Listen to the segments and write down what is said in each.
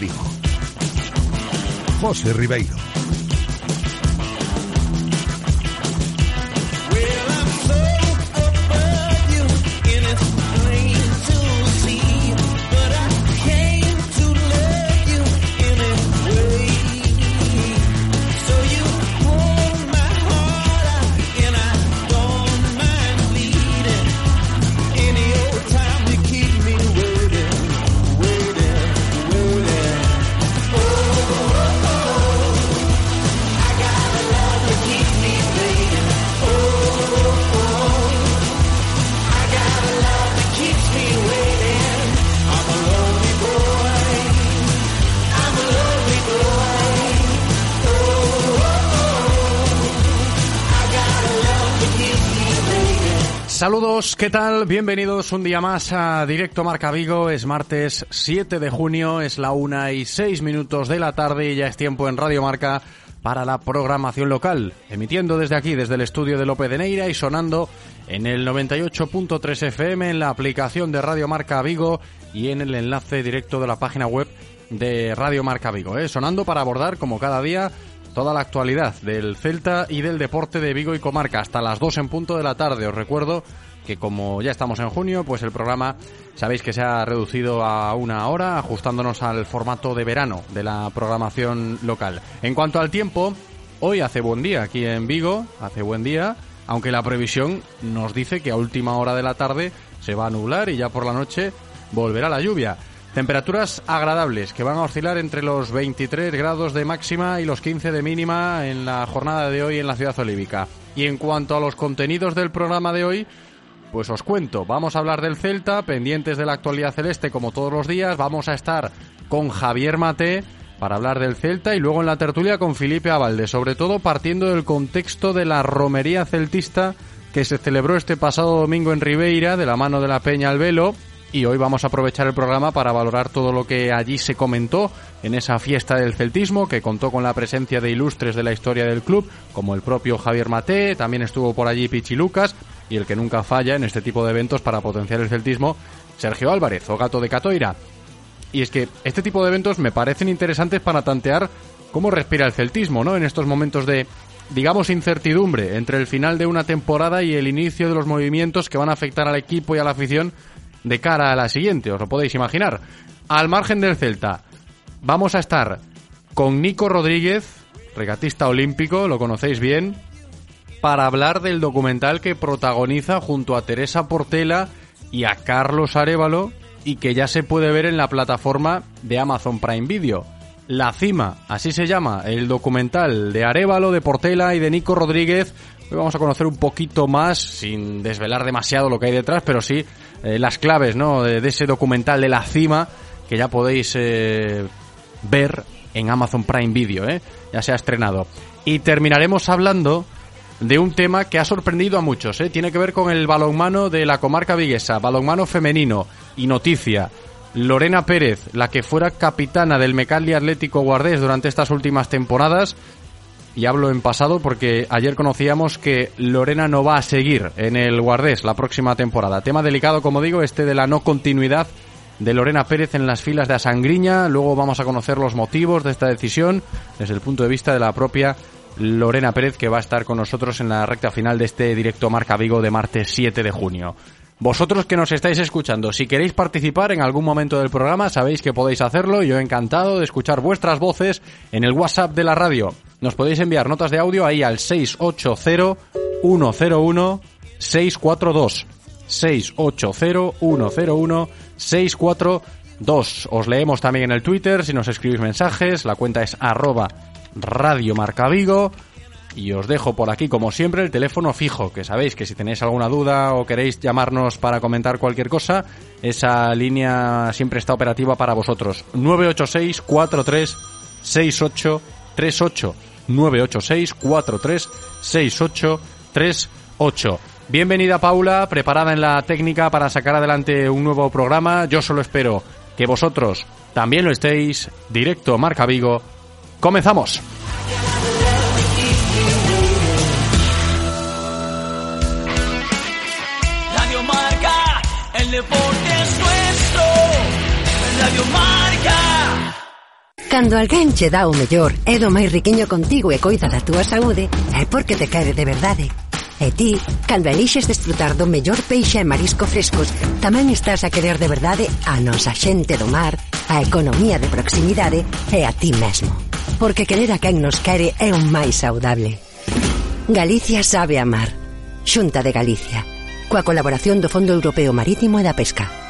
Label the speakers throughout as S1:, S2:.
S1: Vigo. José Ribeiro.
S2: Saludos, ¿qué tal? Bienvenidos un día más a Directo Marca Vigo. Es martes 7 de junio, es la una y seis minutos de la tarde y ya es tiempo en Radio Marca para la programación local, emitiendo desde aquí, desde el estudio de López de Neira y sonando en el 98.3 FM, en la aplicación de Radio Marca Vigo y en el enlace directo de la página web de Radio Marca Vigo, ¿eh? sonando para abordar, como cada día, toda la actualidad del Celta y del deporte de Vigo y Comarca hasta las 2 en punto de la tarde. Os recuerdo que como ya estamos en junio, pues el programa sabéis que se ha reducido a una hora, ajustándonos al formato de verano de la programación local. En cuanto al tiempo, hoy hace buen día aquí en Vigo, hace buen día, aunque la previsión nos dice que a última hora de la tarde se va a nublar y ya por la noche volverá la lluvia. Temperaturas agradables que van a oscilar entre los 23 grados de máxima y los 15 de mínima en la jornada de hoy en la ciudad olívica. Y en cuanto a los contenidos del programa de hoy, pues os cuento, vamos a hablar del Celta, pendientes de la actualidad celeste como todos los días, vamos a estar con Javier Mate para hablar del Celta y luego en la tertulia con Felipe Avalde, sobre todo partiendo del contexto de la romería celtista que se celebró este pasado domingo en Ribeira de la mano de la Peña al Velo y hoy vamos a aprovechar el programa para valorar todo lo que allí se comentó en esa fiesta del celtismo que contó con la presencia de ilustres de la historia del club como el propio Javier Mate, también estuvo por allí Pichi Lucas y el que nunca falla en este tipo de eventos para potenciar el celtismo, Sergio Álvarez o Gato de Catoira. Y es que este tipo de eventos me parecen interesantes para tantear cómo respira el celtismo, ¿no? En estos momentos de digamos, incertidumbre entre el final de una temporada y el inicio de los movimientos que van a afectar al equipo y a la afición de cara a la siguiente, os lo podéis imaginar. Al margen del Celta, vamos a estar con Nico Rodríguez, regatista olímpico, lo conocéis bien, para hablar del documental que protagoniza junto a Teresa Portela y a Carlos Arevalo y que ya se puede ver en la plataforma de Amazon Prime Video. La Cima, así se llama, el documental de Arevalo, de Portela y de Nico Rodríguez. Hoy vamos a conocer un poquito más, sin desvelar demasiado lo que hay detrás, pero sí eh, las claves ¿no? De, ese documental de La Cima que ya podéis eh, ver en Amazon Prime Video, ¿eh? ya se ha estrenado. Y terminaremos hablando de un tema que ha sorprendido a muchos. ¿eh? Tiene que ver con el balonmano de la comarca viguesa, balonmano femenino y noticia. Lorena Pérez, la que fuera capitana del Mecalli Atlético Guardés durante estas últimas temporadas, y hablo en pasado porque ayer conocíamos que Lorena no va a seguir en el Guardés la próxima temporada. Tema delicado, como digo, este de la no continuidad de Lorena Pérez en las filas de Asangriña. Luego vamos a conocer los motivos de esta decisión desde el punto de vista de la propia Lorena Pérez, que va a estar con nosotros en la recta final de este directo Marca Vigo de martes 7 de junio. Vosotros que nos estáis escuchando, si queréis participar en algún momento del programa, sabéis que podéis hacerlo. Yo encantado de escuchar vuestras voces en el WhatsApp de la radio. Nos podéis enviar notas de audio ahí al 680-101-642. 680-101-642. Os leemos también en el Twitter si nos escribís mensajes. La cuenta es arroba Radio Marca Vigo. Y os dejo por aquí, como siempre, el teléfono fijo, que sabéis que si tenéis alguna duda o queréis llamarnos para comentar cualquier cosa, esa línea siempre está operativa para vosotros. 986 43 68 38 986 43 68 38 Bienvenida Paula, preparada en la técnica para sacar adelante un nuevo programa. Yo solo espero que vosotros también lo estéis. Directo Marca Vigo. Comenzamos.
S3: Radio Marca, el deporte es nuestro. Radio Marca.
S4: Cando alguén che dá o mellor e do máis riquiño contigo e coida da túa saúde, é porque te quere de verdade. E ti, cando elixes desfrutar do mellor peixe e marisco frescos, tamén estás a querer de verdade a nosa xente do mar, a economía de proximidade e a ti mesmo. Porque querer a quen nos quere é o máis saudable. Galicia sabe amar. Xunta de Galicia. Coa colaboración do Fondo Europeo Marítimo e da Pesca.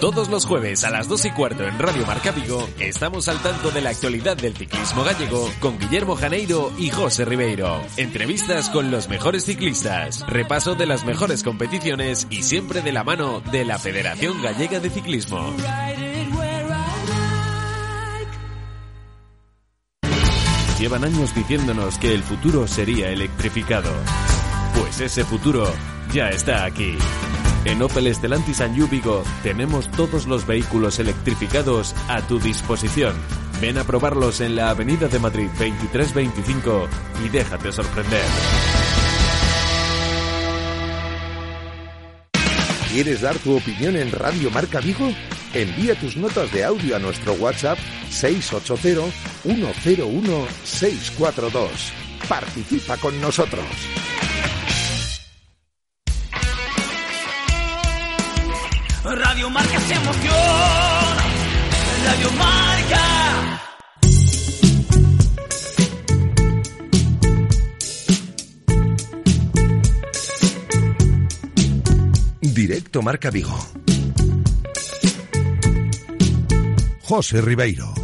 S5: Todos los jueves a las 2 y cuarto en Radio Marca Vigo estamos al tanto de la actualidad del ciclismo gallego con Guillermo Janeiro y José Ribeiro. Entrevistas con los mejores ciclistas, repaso de las mejores competiciones y siempre de la mano de la Federación Gallega de Ciclismo. Llevan años diciéndonos que el futuro sería electrificado. Pues ese futuro ya está aquí. En Opel Estelantis and Vigo tenemos todos los vehículos electrificados a tu disposición. Ven a probarlos en la Avenida de Madrid 2325 y déjate sorprender.
S1: ¿Quieres dar tu opinión en Radio Marca Vigo? Envía tus notas de audio a nuestro WhatsApp 680-101-642. Participa con nosotros.
S3: Radio Marca se emociona. Radio Marca.
S1: Directo Marca Vigo. José Ribeiro.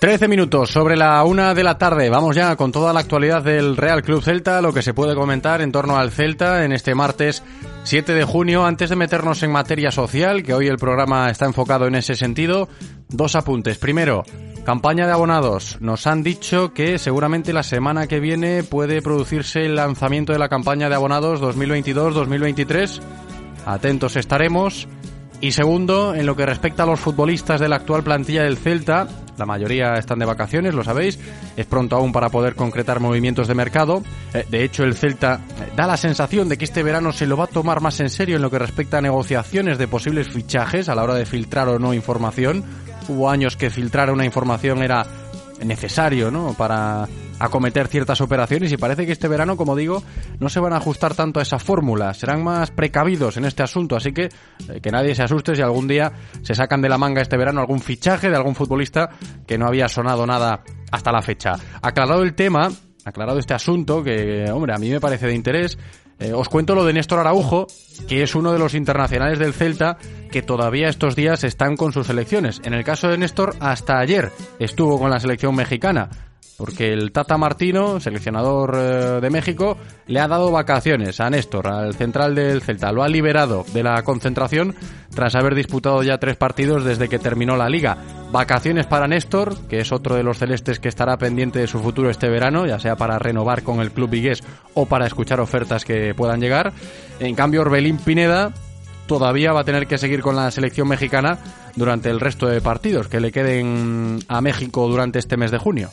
S2: 13 minutos sobre la una de la tarde. Vamos ya con toda la actualidad del Real Club Celta, lo que se puede comentar en torno al Celta en este martes 7 de junio. Antes de meternos en materia social, que hoy el programa está enfocado en ese sentido, dos apuntes. Primero, campaña de abonados. Nos han dicho que seguramente la semana que viene puede producirse el lanzamiento de la campaña de abonados 2022-2023. Atentos estaremos. Y segundo, en lo que respecta a los futbolistas de la actual plantilla del Celta, la mayoría están de vacaciones, lo sabéis, es pronto aún para poder concretar movimientos de mercado. Eh, De hecho, el Celta eh, da la sensación de que este verano se lo va a tomar más en serio en lo que respecta a negociaciones de posibles fichajes a la hora de filtrar o no información. Hubo años que filtrar una información era necesario, ¿no? Para acometer ciertas operaciones y parece que este verano, como digo, no se van a ajustar tanto a esa fórmula, serán más precavidos en este asunto, así que eh, que nadie se asuste si algún día se sacan de la manga este verano algún fichaje de algún futbolista que no había sonado nada hasta la fecha. Aclarado el tema, aclarado este asunto, que, hombre, a mí me parece de interés, eh, os cuento lo de Néstor Araujo, que es uno de los internacionales del Celta que todavía estos días están con sus selecciones. En el caso de Néstor, hasta ayer estuvo con la selección mexicana. Porque el Tata Martino, seleccionador eh, de México, le ha dado vacaciones a Néstor, al central del Celta. Lo ha liberado de la concentración tras haber disputado ya tres partidos desde que terminó la liga. Vacaciones para Néstor, que es otro de los celestes que estará pendiente de su futuro este verano, ya sea para renovar con el club vigués o para escuchar ofertas que puedan llegar. En cambio, Orbelín Pineda todavía va a tener que seguir con la selección mexicana durante el resto de partidos que le queden a México durante este mes de junio.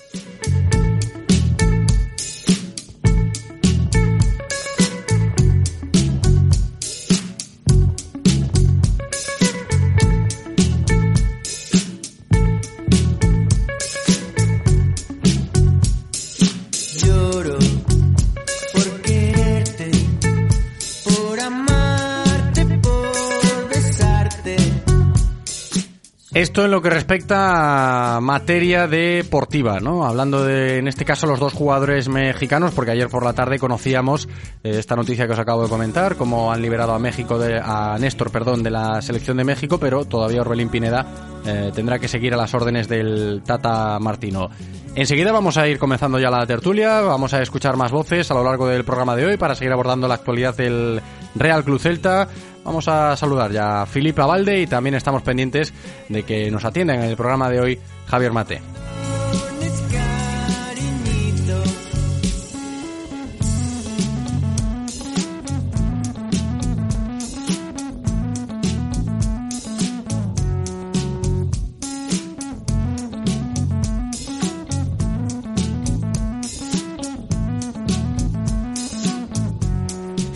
S2: Esto en lo que respecta a materia deportiva, ¿no? Hablando de, en este caso, los dos jugadores mexicanos, porque ayer por la tarde conocíamos eh, esta noticia que os acabo de comentar, cómo han liberado a México, de, a Néstor, perdón, de la selección de México, pero todavía Orbelín Pineda eh, tendrá que seguir a las órdenes del Tata Martino. Enseguida vamos a ir comenzando ya la tertulia, vamos a escuchar más voces a lo largo del programa de hoy para seguir abordando la actualidad del Real Club Celta. Vamos a saludar ya a Filipe Abalde y también estamos pendientes de que nos atiendan en el programa de hoy Javier Mate.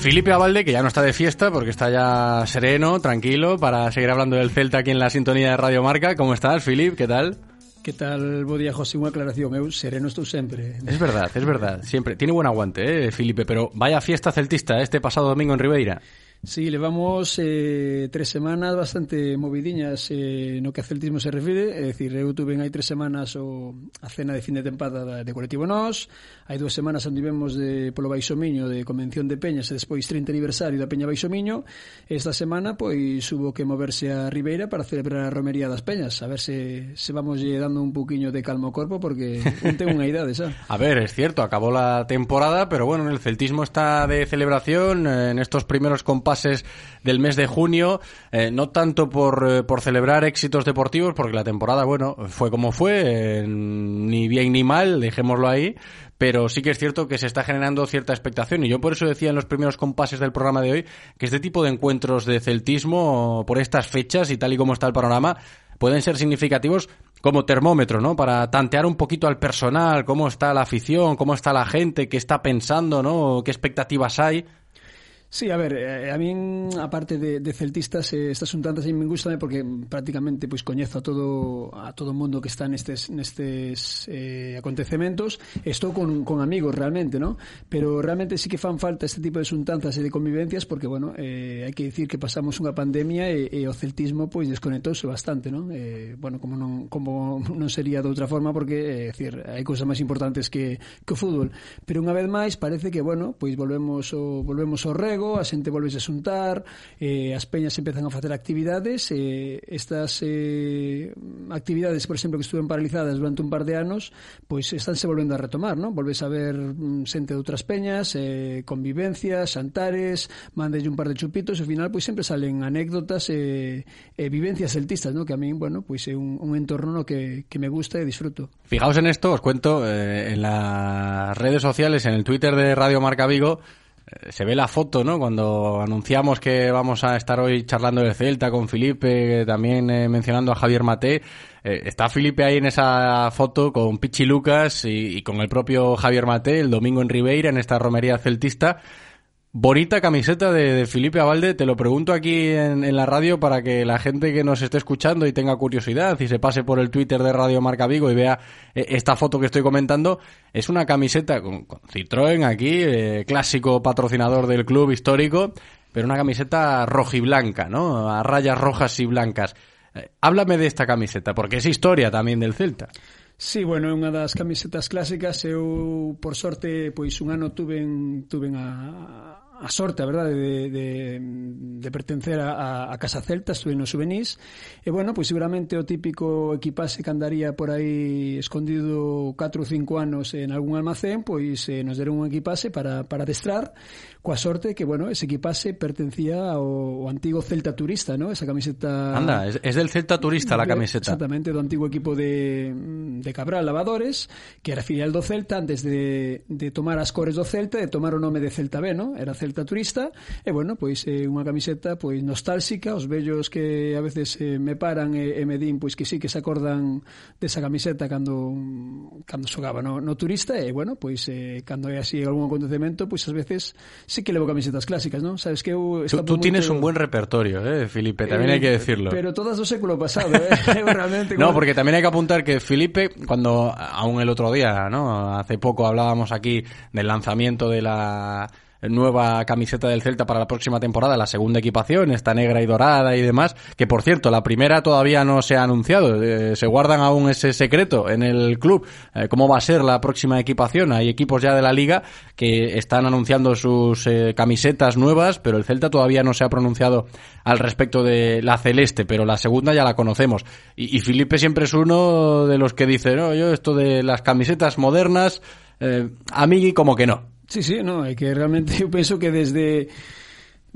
S2: Felipe Abalde, que ya no está de fiesta porque está ya sereno, tranquilo, para seguir hablando del Celta aquí en la sintonía de Radio Marca. ¿Cómo estás, Filip? ¿Qué tal?
S6: Que tal, bo día, José? Unha aclaración. Eu sereno estou sempre.
S2: Es verdad, es verdad. Siempre. Tiene buen aguante, eh, Felipe, pero vaya fiesta celtista este pasado domingo en Ribeira.
S6: Sí, levamos eh, tres semanas bastante movidiñas eh, no que a celtismo se refire, é dicir, eu tuve hai tres semanas o, a cena de fin de tempada de Colectivo Nós, hai dúas semanas onde vivemos de, polo Baixomiño de Convención de Peñas e despois 30 aniversario da Peña Baixomiño, esta semana pois hubo que moverse a Ribeira para celebrar a Romería das Peñas, a ver se, se vamos lle dando un poquinho de calmo corpo porque un ten unha idade, xa.
S2: a ver, es cierto, acabó la temporada, pero bueno, el celtismo está de celebración eh, en estos primeros compases del mes de junio, eh, no tanto por, eh, por celebrar éxitos deportivos, porque la temporada, bueno, fue como fue, eh, ni bien ni mal, dejémoslo ahí, pero sí que es cierto que se está generando cierta expectación y yo por eso decía en los primeros compases del programa de hoy que este tipo de encuentros de celtismo por estas fechas y tal y como está el panorama pueden ser significativos como termómetro, ¿no? Para tantear un poquito al personal, cómo está la afición, cómo está la gente, qué está pensando, ¿no? ¿Qué expectativas hay?
S6: Sí, a ver, eh, a min a parte de, de celtistas eh, estas untanzas aí me gustan eh, porque prácticamente pois coñezo a todo a todo mundo que está nestes nestes eh, acontecementos. Estou con, con amigos realmente, ¿no? Pero realmente sí que fan falta este tipo de suntanzas e de convivencias porque bueno, eh, hai que dicir que pasamos unha pandemia e, e o celtismo pois desconectouse bastante, ¿no? Eh, bueno, como non como non sería de outra forma porque eh, decir, hai cousas máis importantes que que o fútbol, pero unha vez máis parece que bueno, pois volvemos o volvemos ao rego emprego, a xente volvese a xuntar, eh, as peñas empezan a facer actividades, eh, estas eh, actividades, por exemplo, que estuven paralizadas durante un par de anos, pois estánse volvendo a retomar, non? Volves a ver mm, xente de outras peñas, eh, convivencias, xantares, mandelle un par de chupitos, e ao final pois sempre salen anécdotas e, e vivencias celtistas, non? Que a mí, bueno, pois é un, un entorno no que, que me gusta e disfruto.
S2: Fijaos en esto, os cuento, eh, en las redes sociales, en el Twitter de Radio Marca Vigo, se ve la foto, ¿no? Cuando anunciamos que vamos a estar hoy charlando de Celta con Felipe, también eh, mencionando a Javier Mate. Eh, está Felipe ahí en esa foto con Pichi Lucas y, y con el propio Javier Mate el domingo en Ribeira, en esta romería celtista. Bonita camiseta de, Felipe Abalde, te lo pregunto aquí en, en, la radio para que la gente que nos esté escuchando y tenga curiosidad y se pase por el Twitter de Radio Marca Vigo y vea eh, esta foto que estoy comentando, es una camiseta con, con Citroën aquí, eh, clásico patrocinador del club histórico, pero una camiseta rojiblanca, ¿no? A rayas rojas y blancas. Eh, háblame de esta camiseta, porque es historia también del Celta.
S6: Sí, bueno, é unha das camisetas clásicas Eu, por sorte, pois un ano tuven, tuven a, a sorte, a verdade, de, de, de pertencer a, a Casa Celta, estuve nos Subenís, e bueno, pois seguramente o típico equipase que andaría por aí escondido 4 ou 5 anos en algún almacén, pois eh, nos deron un equipase para, para adestrar, coa sorte que, bueno, ese equipase pertencía ao, ao antigo Celta Turista, ¿no? Esa camiseta...
S2: Anda, es, es del Celta Turista
S6: de, la
S2: camiseta.
S6: Exactamente, do antigo equipo de, de Cabral Lavadores, que era filial do Celta antes de, de tomar as cores do Celta, de tomar o nome de Celta B, ¿no? Era Celta Turista, e, bueno, pois eh, unha camiseta pois nostálxica, os vellos que a veces eh, me paran e, e me din pois que sí que se acordan desa camiseta cando cando xogaba no, no Turista, e, bueno, pois eh, cando é así algún acontecemento, pois ás veces sí que levo camisetas clásicas, ¿no? Sabes que eu
S2: Tú, tienes un buen repertorio, eh, Felipe, también
S6: Eh,
S2: hay que decirlo.
S6: Pero todas do século pasado, eh? Realmente,
S2: No, porque también hay que apuntar que Felipe, cuando aún el otro día, ¿no? Hace poco hablábamos aquí del lanzamiento de la nueva camiseta del Celta para la próxima temporada, la segunda equipación, esta negra y dorada y demás, que por cierto, la primera todavía no se ha anunciado, eh, se guardan aún ese secreto en el club, eh, cómo va a ser la próxima equipación, hay equipos ya de la liga que están anunciando sus eh, camisetas nuevas, pero el Celta todavía no se ha pronunciado al respecto de la celeste, pero la segunda ya la conocemos. Y, y Felipe siempre es uno de los que dice, no, yo esto de las camisetas modernas, a mí como que no.
S6: Sí, sí, no, é que realmente eu penso que desde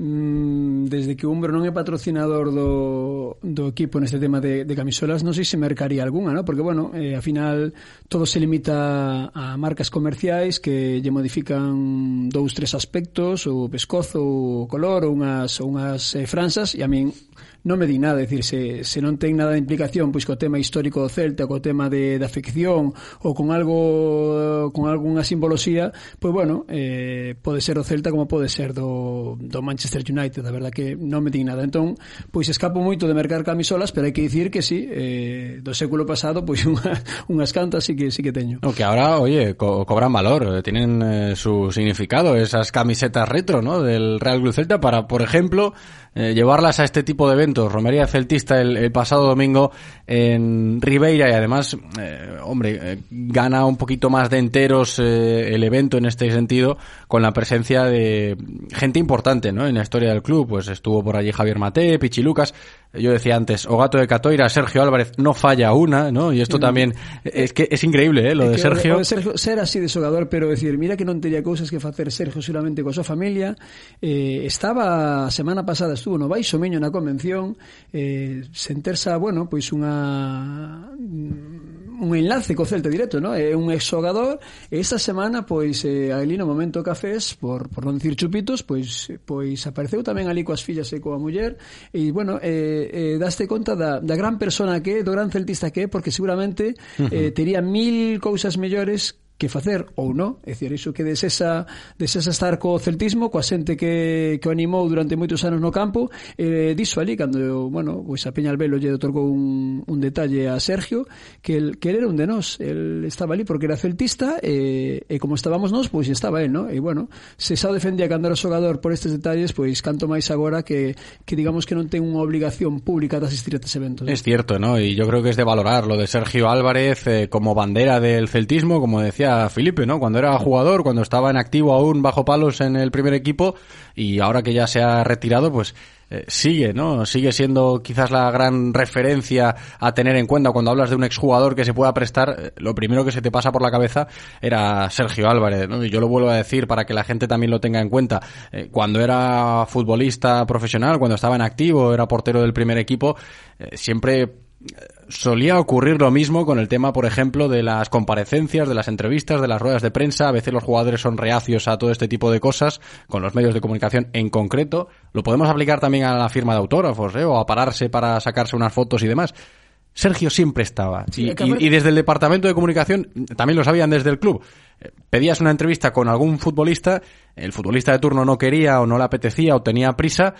S6: mm, desde que Umbro non é patrocinador do, do equipo neste tema de, de camisolas, non sei se mercaría algunha, ¿no? porque, bueno, eh, a final todo se limita a marcas comerciais que lle modifican dous, tres aspectos, o pescozo, o color, ou unhas, unhas eh, franzas, e a min non me di nada, é dicir, se, se non ten nada de implicación pois co tema histórico do Celta, co tema de, da ficción ou con algo con algunha simboloxía, pois bueno, eh, pode ser o Celta como pode ser do, do Manchester United, a verdad que non me di nada. Entón, pois escapo moito de mercar camisolas, pero hai que dicir que sí, eh, do século pasado, pois unha, unhas cantas sí que, sí que teño.
S2: No, que ahora, oye, co cobran valor, eh, tienen eh, su significado, esas camisetas retro, ¿no? Del Real Club Celta para, por ejemplo, eh, llevarlas a este tipo de eventos. Romería Celtista el, el pasado domingo en Ribeira y además, eh, hombre, eh, gana un poquito más de enteros eh, el evento en este sentido con la presencia de gente importante, ¿no? En la historia del club, pues estuvo por allí Javier Mate, Pichi Lucas, yo decía antes, Ogato de Catoira, Sergio Álvarez, no falla una, ¿no? Y esto también, es que es increíble, ¿eh? Lo de Sergio.
S6: de Sergio ser así de xogador, pero decir, mira que non tería cousas que facer Sergio seguramente coa súa familia. Eh, estaba a semana pasada estuvo no Baixo Miño na convención eh, sentersa, bueno, pois unha mm, un enlace co Celta directo, no? É un exogador e esa semana, pois, eh, ali no momento cafés, por, por non dicir chupitos, pois, pois apareceu tamén ali coas fillas e coa muller e, bueno, eh, eh, daste conta da, da gran persona que é, do gran celtista que é, porque seguramente uh -huh. eh, tería mil cousas mellores que facer ou non. É dicir, iso que desesa, desesa estar co celtismo, coa xente que, que o animou durante moitos anos no campo, eh, diso ali, cando, bueno, pois a Peña Albelo lle otorgou un, un detalle a Sergio, que el, que el era un de nós, el estaba ali porque era celtista, e, eh, e como estábamos nós, pois estaba el, non? E bueno, se xa defendía cando era xogador por estes detalles, pois canto máis agora que, que digamos que non ten unha obligación pública de asistir a estes eventos.
S2: Es cierto, ¿no? Y yo creo que es de valorar lo de Sergio Álvarez eh, como bandera del celtismo, como decía Felipe, ¿no? Cuando era jugador, cuando estaba en activo aún bajo palos en el primer equipo y ahora que ya se ha retirado, pues eh, sigue, ¿no? Sigue siendo quizás la gran referencia a tener en cuenta cuando hablas de un exjugador que se pueda prestar. eh, Lo primero que se te pasa por la cabeza era Sergio Álvarez. Y yo lo vuelvo a decir para que la gente también lo tenga en cuenta. Eh, cuando era futbolista profesional, cuando estaba en activo, era portero del primer equipo, siempre solía ocurrir lo mismo con el tema, por ejemplo, de las comparecencias, de las entrevistas, de las ruedas de prensa. A veces los jugadores son reacios a todo este tipo de cosas, con los medios de comunicación en concreto. Lo podemos aplicar también a la firma de autógrafos, ¿eh? o a pararse para sacarse unas fotos y demás. Sergio siempre estaba.
S6: Sí,
S2: y- y desde el departamento de comunicación también lo sabían desde el club. Eh, Pedías una entrevista con algún futbolista, el futbolista de turno no quería o no le apetecía o tenía prisa,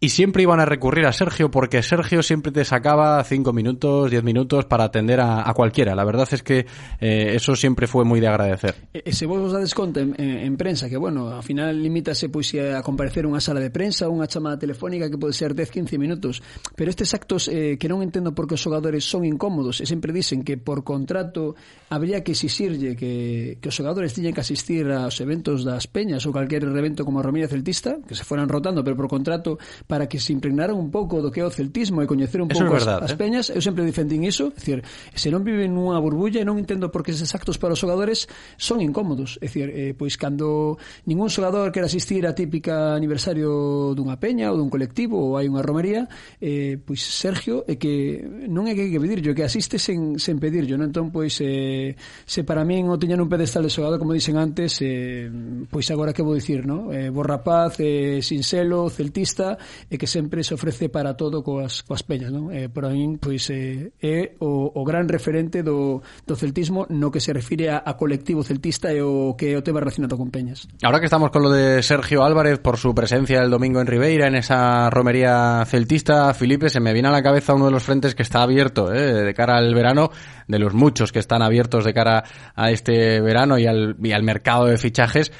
S2: y siempre iban a recurrir a Sergio porque Sergio siempre te sacaba cinco minutos, diez minutos para atender a, a cualquiera. La verdad es que eh, eso siempre fue muy de agradecer.
S6: E se vos dades conta en, en, en prensa que, bueno, ao final limítase pois a comparecer unha sala de prensa unha chamada telefónica que pode ser 10-15 minutos, pero estes actos eh, que non entendo por que os xogadores son incómodos e sempre dicen que por contrato habría que exixirlle que, que os xogadores tiñen que asistir aos eventos das peñas ou calquer evento como a Celtista, que se fueran rotando, pero por contrato para que se impregnaran un pouco do que é o celtismo e coñecer un pouco
S2: as, verdad,
S6: as, as
S2: eh?
S6: peñas. Eu sempre defendín iso, é dicir, se non viven nunha burbulla, non entendo por que eses actos para os xogadores son incómodos. É dicir, eh, pois cando ningún xogador quer asistir a típica aniversario dunha peña ou dun colectivo ou hai unha romería, eh, pois Sergio é que non é que hai que pedirlo, que asiste sen, sen pedirlo, non? Entón, pois, eh, se para min o tiñan un pedestal de xogador como dicen antes, eh, pois agora que vou dicir, non? Eh, bo rapaz, eh, sinxelo, celtista, e que sempre se ofrece para todo coas, coas peñas, non? Eh, por aí, pois, eh, é o, o gran referente do, do celtismo no que se refire a, a colectivo celtista e o que o tema relacionado con peñas.
S2: Ahora que estamos con lo de Sergio Álvarez por su presencia el domingo en Ribeira, en esa romería celtista, Felipe, se me viene a la cabeza uno de los frentes que está abierto eh, de cara al verano, de los muchos que están abiertos de cara a este verano y al, y al mercado de fichajes.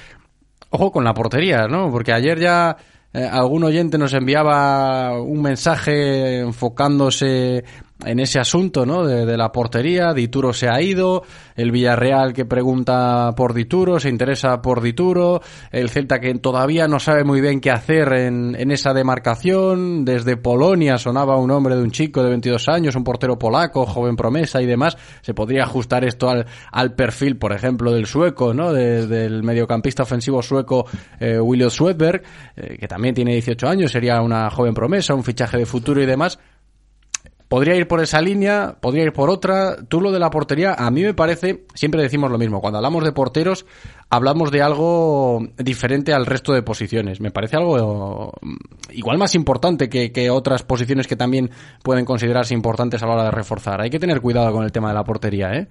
S2: Ojo con la portería, ¿no? Porque ayer ya eh, algún oyente nos enviaba un mensaje enfocándose en ese asunto, ¿no? De, la portería, Dituro se ha ido, el Villarreal que pregunta por Dituro, se interesa por Dituro, el Celta que todavía no sabe muy bien qué hacer en, esa demarcación, desde Polonia sonaba un hombre de un chico de 22 años, un portero polaco, joven promesa y demás, se podría ajustar esto al, al perfil, por ejemplo, del sueco, ¿no? De, del mediocampista ofensivo sueco eh, William Swedberg, eh, que también tiene 18 años, sería una joven promesa, un fichaje de futuro y demás, Podría ir por esa línea, podría ir por otra. Tú lo de la portería, a mí me parece, siempre decimos lo mismo, cuando hablamos de porteros, hablamos de algo diferente al resto de posiciones. Me parece algo igual más importante que, que otras posiciones que también pueden considerarse importantes a la hora de reforzar. Hay que tener cuidado con el tema de la portería, ¿eh?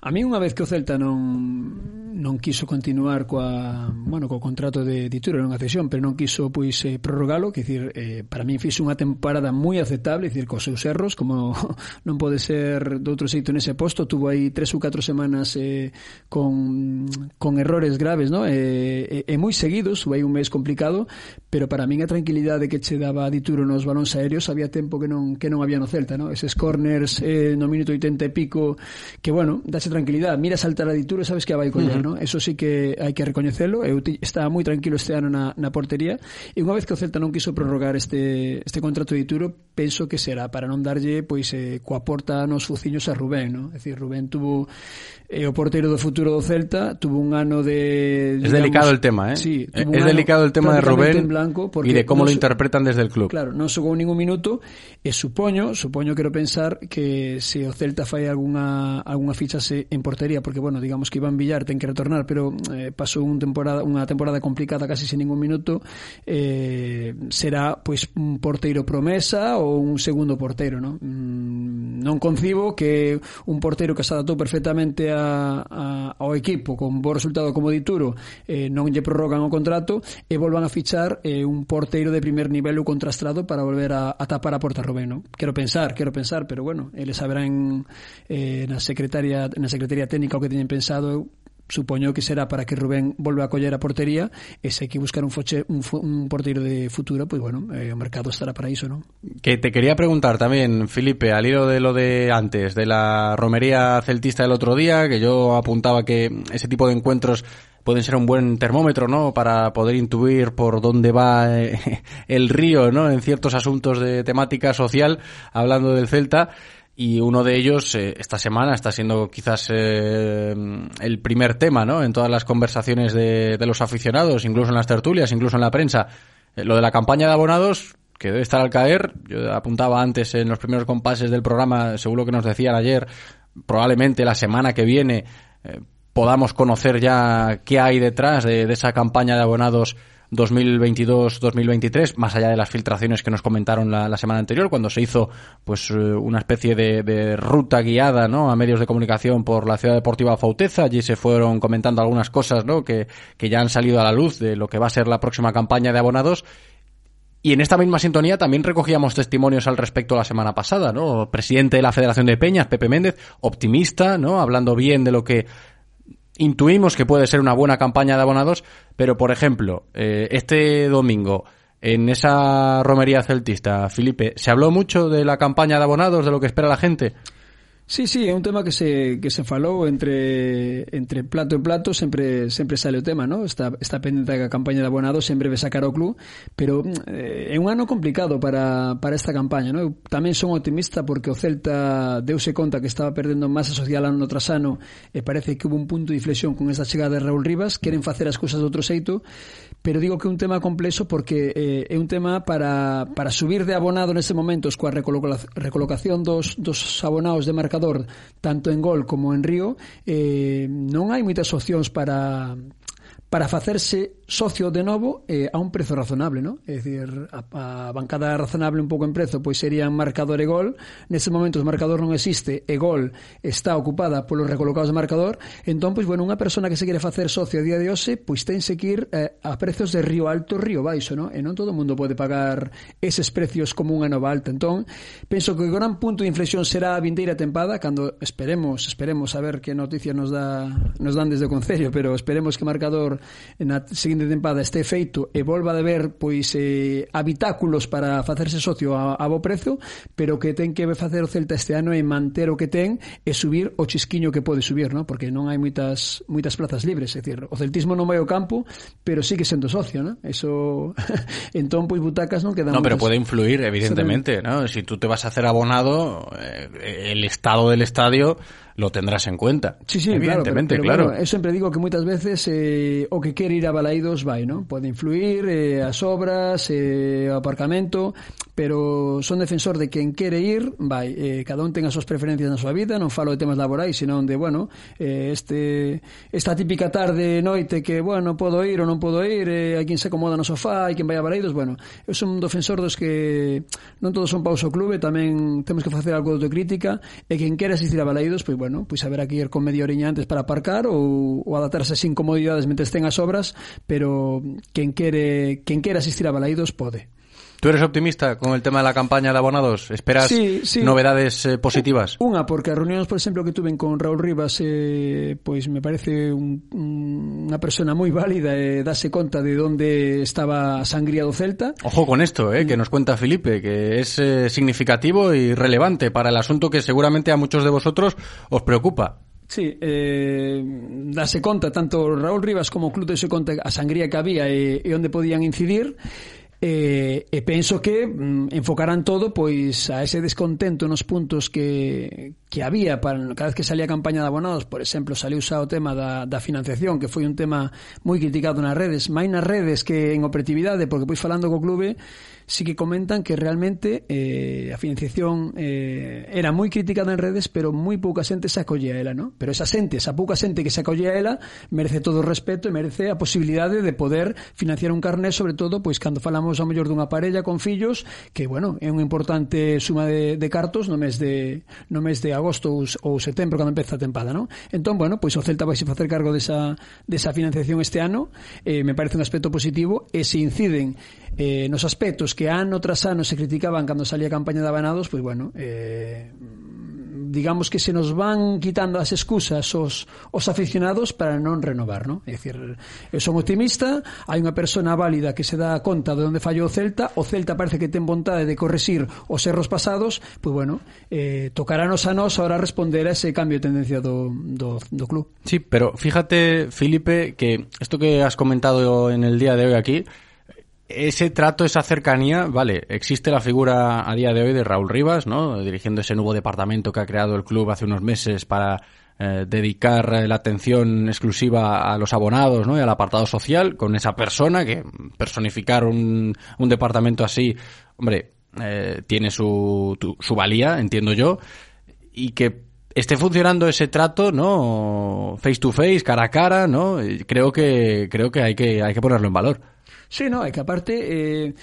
S6: A mí unha vez que o Celta non non quiso continuar coa, bueno, co contrato de Dituro, non a cesión, pero non quiso pois eh, prorrogalo, que dicir, eh, para min fixo unha temporada moi aceptable, dicir, cos seus erros, como non pode ser doutro xeito nese posto, tuvo aí tres ou catro semanas eh, con, con errores graves, no? E, eh, eh, moi seguidos, tuvo aí un mes complicado, pero para min a tranquilidade que che daba Dituro nos balóns aéreos había tempo que non que non había no Celta, no? Eses corners eh, no minuto 80 e pico que bueno, dache tranquilidade. Miras a Alteradituro sabes que vai coller, uh -huh. ¿no? Eso sí que hai que recoñecelo. Eu estaba moi tranquilo este ano na, na portería e unha vez que o Celta non quiso prorrogar este, este contrato de Dituro, penso que será para non darlle pois eh, coa porta nos fuciños a Rubén, ¿no? É dicir, Rubén tuvo eh, o porteiro do futuro do Celta, tuvo un ano de
S2: digamos, Es delicado el tema, eh?
S6: Sí,
S2: es delicado el tema de Rubén en
S6: blanco porque
S2: y de cómo no, lo interpretan desde el club.
S6: Claro, non xogou ningún minuto e supoño, supoño quero pensar que se o Celta fai algunha algunha ficha se en portería porque bueno, digamos que Iván Villar ten que retornar, pero eh, pasou un temporada unha temporada complicada casi sin ningún minuto, eh, será pois un porteiro promesa ou un segundo porteiro, non? Mm, non concibo que un porteiro que se adaptou perfectamente a, a, ao equipo con bo resultado como dituro, eh, non lle prorrogan o contrato e volvan a fichar eh, un porteiro de primer nivel ou contrastrado para volver a, a tapar a Porta Rubén, non? Quero pensar, quero pensar, pero bueno, eles saberán eh, na secretaria na secretaría técnica o que teñen pensado eu supoño que será para que Rubén volva a coller a portería e se hai que buscar un, foche, un, un de futuro, pues bueno, eh, o mercado estará para iso, non?
S2: Que te quería preguntar también, Felipe, al hilo de lo de antes, de la romería celtista del otro día, que yo apuntaba que ese tipo de encuentros pueden ser un buen termómetro, ¿no? Para poder intuir por dónde va eh, el río, ¿no? En ciertos asuntos de temática social, hablando del Celta y uno de ellos eh, esta semana está siendo quizás eh, el primer tema ¿no? en todas las conversaciones de, los aficionados, incluso en las tertulias, incluso en la prensa. Eh, lo de la campaña de abonados, que debe estar al caer, yo apuntaba antes en los primeros compases del programa, seguro que nos decían ayer, probablemente la semana que viene podamos conocer ya qué hay detrás de, de esa campaña de abonados 2022-2023, más allá de las filtraciones que nos comentaron la, semana anterior, cuando se hizo pues una especie de, de, ruta guiada ¿no? a medios de comunicación por la ciudad deportiva Fauteza. Allí se fueron comentando algunas cosas ¿no? que, que ya han salido a la luz de lo que va a ser la próxima campaña de abonados. Y en esta misma sintonía también recogíamos testimonios al respecto la semana pasada, ¿no? Presidente de la Federación de Peñas, Pepe Méndez, optimista, ¿no? Hablando bien de lo que intuimos que puede ser una buena campaña de abonados, pero por ejemplo, eh, este domingo, en esa romería celtista, Felipe, ¿se habló mucho de la campaña de abonados, de lo que espera la gente?
S6: Sí, sí, é un tema que se, que se falou entre, entre plato e plato sempre sempre sale o tema, ¿no? Está, está pendente a campaña de abonados sempre ve sacar o club pero mm, eh, é un ano complicado para, para esta campaña, ¿no? Eu tamén son optimista porque o Celta deuse conta que estaba perdendo masa social ano tras ano e parece que hubo un punto de inflexión con esta chegada de Raúl Rivas queren facer as cousas de outro xeito pero digo que é un tema complexo porque eh, é un tema para, para subir de abonado neste momentos coa recolocación dos, dos abonados de marcador tanto en gol como en río eh, non hai moitas opcións para para facerse socio de novo eh, a un prezo razonable, ¿no? É dicir, a, a bancada razonable un pouco en prezo, pois serían marcador e gol. Nese momento o marcador non existe e gol está ocupada polos recolocados de marcador. Entón, pois, bueno, unha persona que se quere facer socio a día de hoxe, pois tense que ir eh, a prezos de río alto, río baixo, ¿no? E non todo o mundo pode pagar eses precios como unha nova alta. Entón, penso que o gran punto de inflexión será a vindeira tempada, cando esperemos, esperemos a ver que noticias nos, dá, nos dan desde o Concello, pero esperemos que marcador na seguinte Grande de este feito e volva de ver pois eh, habitáculos para facerse socio a, a bo prezo, pero que ten que facer o Celta este ano é manter o que ten e subir o chisquiño que pode subir, ¿no? Porque non hai moitas moitas plazas libres, é dicir, o celtismo non vai ao campo, pero sigue sendo socio, ¿no? Eso entón pois butacas non quedan.
S2: Non, pero pode influir evidentemente, ¿no? Si tú te vas a hacer abonado, eh, el estado del estadio lo tendrás en cuenta.
S6: Sí, sí,
S2: evidentemente,
S6: claro. Pero, pero
S2: claro.
S6: Bueno, eu sempre digo que moitas veces eh, o que quer ir a Balaídos vai, non? Pode influir eh, as obras, eh, o aparcamento, pero son defensor de quen quere ir, vai, eh, cada un ten as súas preferencias na súa vida, non falo de temas laborais, senón de, bueno, eh, este, esta típica tarde noite que, bueno, podo ir ou non podo ir, eh, hai quen se acomoda no sofá, hai quen vai a Baleidos, bueno, eu son defensor dos que non todos son pauso clube, tamén temos que facer algo de autocrítica, e quen quere asistir a Baleidos, pois, bueno, pois haberá que ir con media oriña antes para aparcar ou, ou adaptarse sin comodidades mentre estén as obras, pero quen quere, quen quere asistir a Baleidos pode.
S2: ¿Tú eres optimista con el tema de la campaña de abonados? ¿Esperas
S6: sí, sí.
S2: novedades eh, positivas?
S6: Unha, porque as reunións, por exemplo, que tuven con Raúl Rivas, eh, pois me parece un, un, unha persona moi válida e eh, dase conta de onde estaba a sangría do Celta.
S2: Ojo con esto, eh, que nos cuenta Felipe, que es eh, significativo y relevante para el asunto que seguramente a muchos de vosotros os preocupa.
S6: Sí, eh, dase conta tanto Raúl Rivas como o club dese conta a sangría que había eh, e, e onde podían incidir E, e penso que mm, enfocarán todo pois a ese descontento nos puntos que, que había para cada vez que salía a campaña de abonados, por exemplo, saliu xa o tema da, da financiación, que foi un tema moi criticado nas redes, máis nas redes que en operatividade, porque pois falando co clube sí que comentan que realmente eh, a financiación eh, era moi criticada en redes, pero moi pouca xente se acollía a ela, ¿no? Pero esa xente, esa pouca xente que se acollía a ela, merece todo o respeto e merece a posibilidade de poder financiar un carné, sobre todo, pois cando falamos ao mellor dunha parella con fillos, que, bueno, é unha importante suma de, de cartos no mes de no mes de agosto ou, ou setembro cando empeza a tempada, ¿no? Entón, bueno, pois o Celta vai se facer cargo desa, desa financiación este ano, eh, me parece un aspecto positivo, eh, e se inciden eh, nos aspectos que ano tras ano se criticaban cando salía a campaña de Abanados, pois pues, bueno, eh, digamos que se nos van quitando as excusas os, os aficionados para non renovar, non? É dicir, eu son optimista, hai unha persona válida que se dá conta de onde fallou o Celta, o Celta parece que ten vontade de corresir os erros pasados, pois bueno, eh, tocarános a nós ahora responder a ese cambio de tendencia do, do, do club.
S2: Sí, pero fíjate, Felipe, que isto que has comentado en el día de hoy aquí, ese trato, esa cercanía, vale, existe la figura a día de hoy de Raúl Rivas, ¿no? Dirigiendo ese nuevo departamento que ha creado el club hace unos meses para eh, dedicar la atención exclusiva a los abonados, ¿no? Y al apartado social, con esa persona que personificar un, un departamento así, hombre, eh, tiene su, tu- su valía, entiendo yo, y que esté funcionando ese trato, ¿no? Face to face, cara a cara, ¿no? Creo que creo que hay que hay que ponerlo en valor.
S6: Sí, no, é que aparte eh,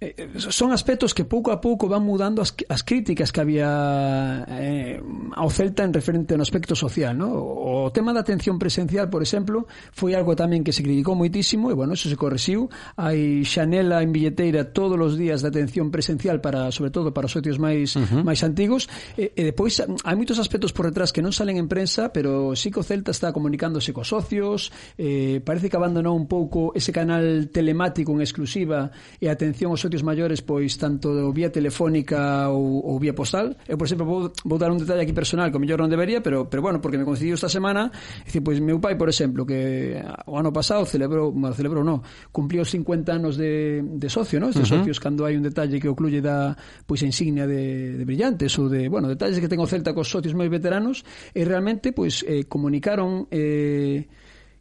S6: Eh, son aspectos que pouco a pouco van mudando as, as críticas que había eh, ao Celta en referente ao aspecto social, ¿no? O tema da atención presencial, por exemplo, foi algo tamén que se criticou moitísimo e bueno, eso se correxiu. Hai xanela en billeteira todos os días de atención presencial para sobre todo para os socios máis uh -huh. máis antigos e, e depois hai moitos aspectos por detrás que non salen en prensa, pero sí que o Celta está comunicándose cos socios, eh parece que abandonou un pouco ese canal telemático en exclusiva e atención aos territorios maiores pois tanto vía telefónica ou, ou vía postal. Eu, por exemplo, vou, vou dar un detalle aquí personal que mellor non debería, pero pero bueno, porque me coincidiu esta semana, dicir, pois meu pai, por exemplo, que o ano pasado celebrou, bueno, celebrou no, cumpliu 50 anos de, de socio, ¿no? de uh -huh. socios cando hai un detalle que ocluye da pois a insignia de, de brillantes ou de, bueno, detalles que ten o Celta cos socios moi veteranos e realmente pois eh, comunicaron eh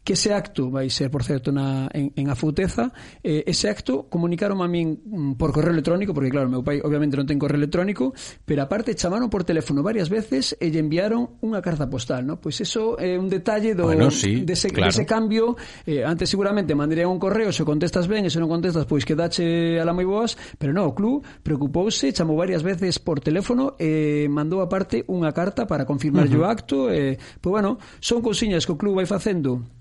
S6: que ese acto vai ser, por certo, na, en, en a Fouteza, eh, ese acto comunicaron a min mm, por correo electrónico, porque claro, meu pai obviamente non ten correo electrónico, pero aparte chamaron por teléfono varias veces e lle enviaron unha carta postal, ¿no? Pois eso é eh, un detalle do,
S2: bueno, sí,
S6: dese, de
S2: claro.
S6: dese cambio, eh, antes seguramente mandaría un correo, se contestas ben, e se non contestas, pois quedache a la moi boas, pero non, o club preocupouse, chamou varias veces por teléfono e eh, mandou aparte unha carta para confirmar uh -huh. o acto, eh, pois bueno, son cousiñas que o club vai facendo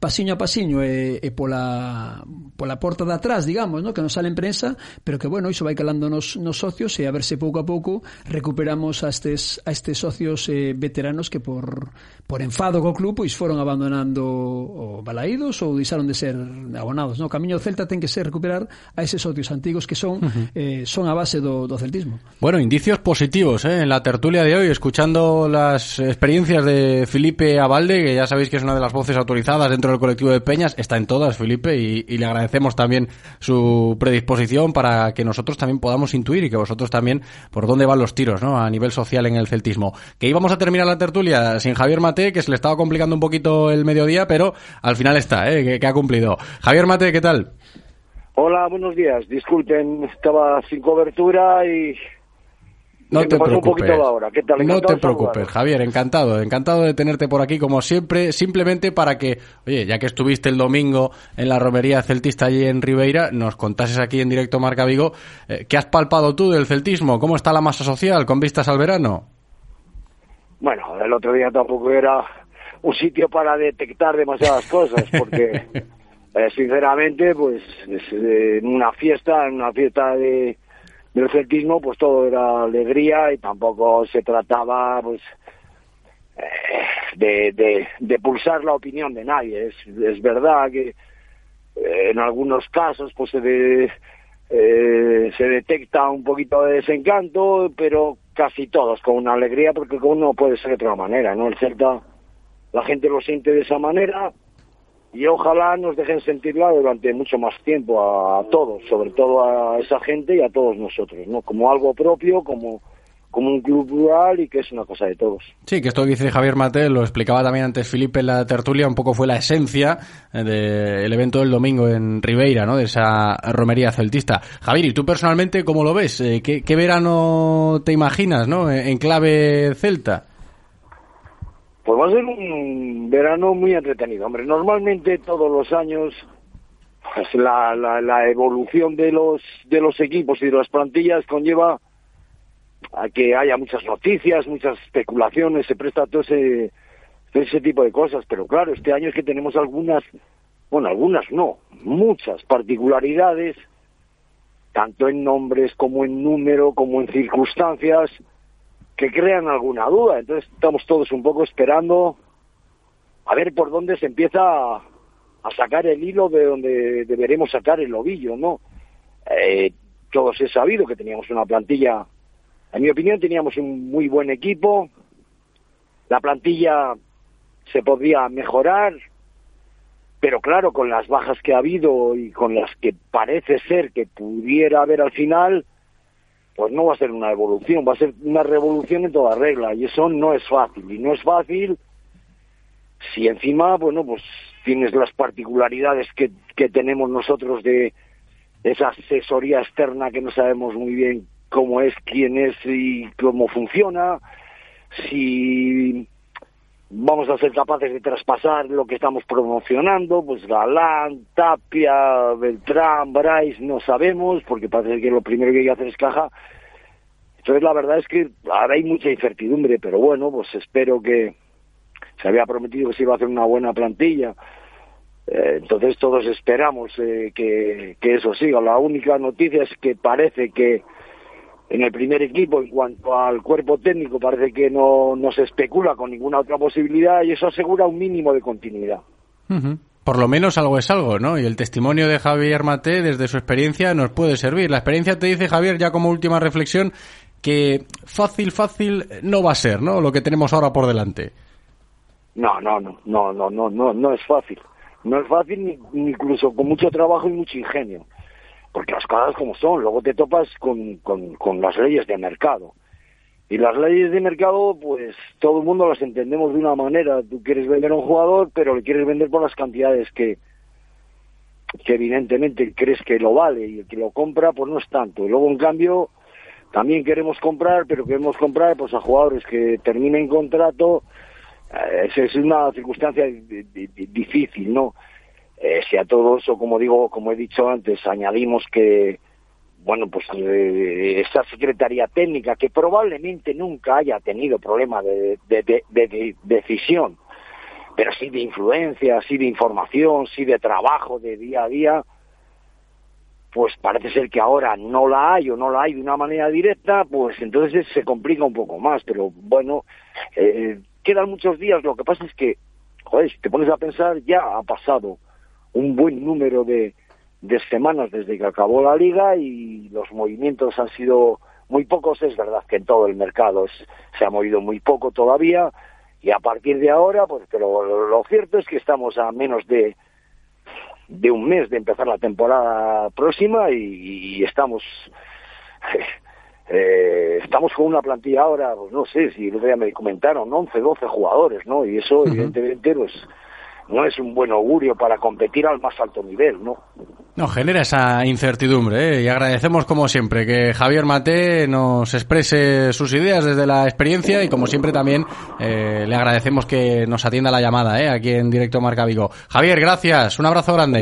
S6: pasiño a pasiño e, e pola, pola porta de atrás, digamos, no? que non sale en prensa, pero que, bueno, iso vai calando nos, nos socios e a ver se pouco a pouco recuperamos a estes, a estes socios eh, veteranos que por, por enfado co club pois foron abandonando o balaídos ou deixaron de ser abonados. No? O camiño Celta ten que ser recuperar a eses socios antigos que son uh -huh. eh, son a base do, do celtismo.
S2: Bueno, indicios positivos eh, en la tertulia de hoy, escuchando las experiencias de Felipe Abalde, que ya sabéis que es una de las voces autorizadas dentro del colectivo de Peñas, está en todas, Felipe, y, le agradecemos también su predisposición para que nosotros también podamos intuir y que vosotros también por dónde van los tiros ¿no? a nivel social en el celtismo. Que íbamos a terminar la tertulia sin Javier Mate, que se le estaba complicando un poquito el mediodía, pero al final está, ¿eh? que ha cumplido. Javier Mate, ¿qué tal?
S7: Hola, buenos días. Disculpen, estaba sin cobertura y
S2: no te preocupes.
S7: Tal,
S2: no te preocupes, Javier, encantado, encantado de tenerte por aquí como siempre, simplemente para que, oye, ya que estuviste el domingo en la romería celtista allí en Ribeira, nos contases aquí en directo Marca Vigo, eh, ¿qué has palpado tú del celtismo? ¿Cómo está la masa social con vistas al verano?
S7: Bueno, el otro día tampoco era un sitio para detectar demasiadas cosas, porque eh, sinceramente, pues en una fiesta, en una fiesta de del celtismo pues todo era alegría y tampoco se trataba pues eh, de, de, pulsar la opinión de nadie. Es, es verdad que eh, en algunos casos pues se, eh, se detecta un poquito de desencanto pero casi todos con una alegría porque como no puede ser de otra manera no el Celta la gente lo siente de esa manera y ojalá nos dejen sentirla durante mucho más tiempo a, todos, sobre todo a esa gente y a todos nosotros, ¿no? Como algo propio, como como un club rural y que es una cosa de todos.
S2: Sí, que esto que dice Javier Mate, lo explicaba también antes Felipe en la tertulia, un poco fue la esencia eh, del evento del domingo en Ribeira, ¿no? De esa romería celtista. Javier, ¿y tú personalmente cómo lo ves? Eh, ¿Qué, qué verano te imaginas, no? En clave celta.
S7: Pues va a ser un verano muy entretenido. Hombre, normalmente todos los años pues la, la, la, evolución de los de los equipos y de las plantillas conlleva a que haya muchas noticias, muchas especulaciones, se presta todo ese, ese tipo de cosas. Pero claro, este año es que tenemos algunas, bueno, algunas no, muchas particularidades, tanto en nombres como en número, como en circunstancias, que crean alguna duda. Entonces estamos todos un poco esperando a ver por dónde se empieza a, sacar el hilo de donde deberemos sacar el ovillo, ¿no? Eh, todos he sabido que teníamos una plantilla, en mi opinión teníamos un muy buen equipo, la plantilla se podría mejorar, pero claro, con las bajas que ha habido y con las que parece ser que pudiera haber al final, pues no va a ser una evolución, va a ser una revolución en toda regla y eso no es fácil y no es fácil si encima, bueno, pues tienes las particularidades que, que tenemos nosotros de esa asesoría externa que no sabemos muy bien cómo es, quién es y cómo funciona, si vamos a ser capaces de traspasar lo que estamos promocionando, pues Galán, Tapia, Beltrán, Bryce, no sabemos, porque parece que lo primero que hay que hacer es caja. Entonces la verdad es que ahora hay mucha incertidumbre, pero bueno, pues espero que se había prometido que se iba a hacer una buena plantilla. Eh, entonces todos esperamos eh, que, que eso siga. La única noticia es que parece que en el primer equipo, en cuanto al cuerpo técnico, parece que no, no se especula con ninguna otra posibilidad y eso asegura un mínimo de continuidad.
S2: Por lo menos algo es algo, ¿no? Y el testimonio de Javier Mate, desde su experiencia, nos puede servir. La experiencia te dice, Javier, ya como última reflexión, que fácil, fácil no va a ser, ¿no? Lo que tenemos ahora por delante.
S7: No, no, no, no, no, no, no, no es fácil. No es fácil ni incluso con mucho trabajo y mucho ingenio. Porque las cosas como son, luego te topas con, con, las leyes de mercado. Y las leyes de mercado, pues todo el mundo las entendemos de una manera. Tú quieres vender a un jugador, pero le quieres vender por las cantidades que, que evidentemente crees que lo vale y el que lo compra, pues no es tanto. Y luego, en cambio, también queremos comprar, pero queremos comprar pues a jugadores que terminen contrato. Eh, esa es una circunstancia di- di- di- difícil, ¿no? Eh, si a todo eso, como digo, como he dicho antes, añadimos que, bueno, pues eh, esa secretaría técnica que probablemente nunca haya tenido problema de, de- de- de- de decisión, pero sí de influencia, sí de información, sí de trabajo de día a día, pues parece ser que ahora no la hay o no la hay de una manera directa, pues entonces se complica un poco más, pero bueno, eh, quedan muchos días, lo que pasa es que, joder, si te pones a pensar, ya ha pasado un buen número de, de semanas desde que acabó la liga y los movimientos han sido muy pocos, es verdad que en todo el mercado es- se ha movido muy poco todavía y a partir de ahora, pues pero lo, lo cierto es que estamos a menos de de un mes de empezar la temporada próxima y, y estamos eh, estamos con una plantilla ahora, pues no sé si el otro día me comentaron, 11, 12 jugadores, ¿no? Y eso evidentemente pues no es un buen augurio para competir al más alto nivel, ¿no?
S2: No, genera esa incertidumbre, ¿eh? Y agradecemos, como siempre, que Javier Mate nos exprese sus ideas desde la experiencia y, como siempre, también eh, le agradecemos que nos atienda la llamada, ¿eh? Aquí en Directo Marca Vigo. Javier, gracias. Un abrazo grande.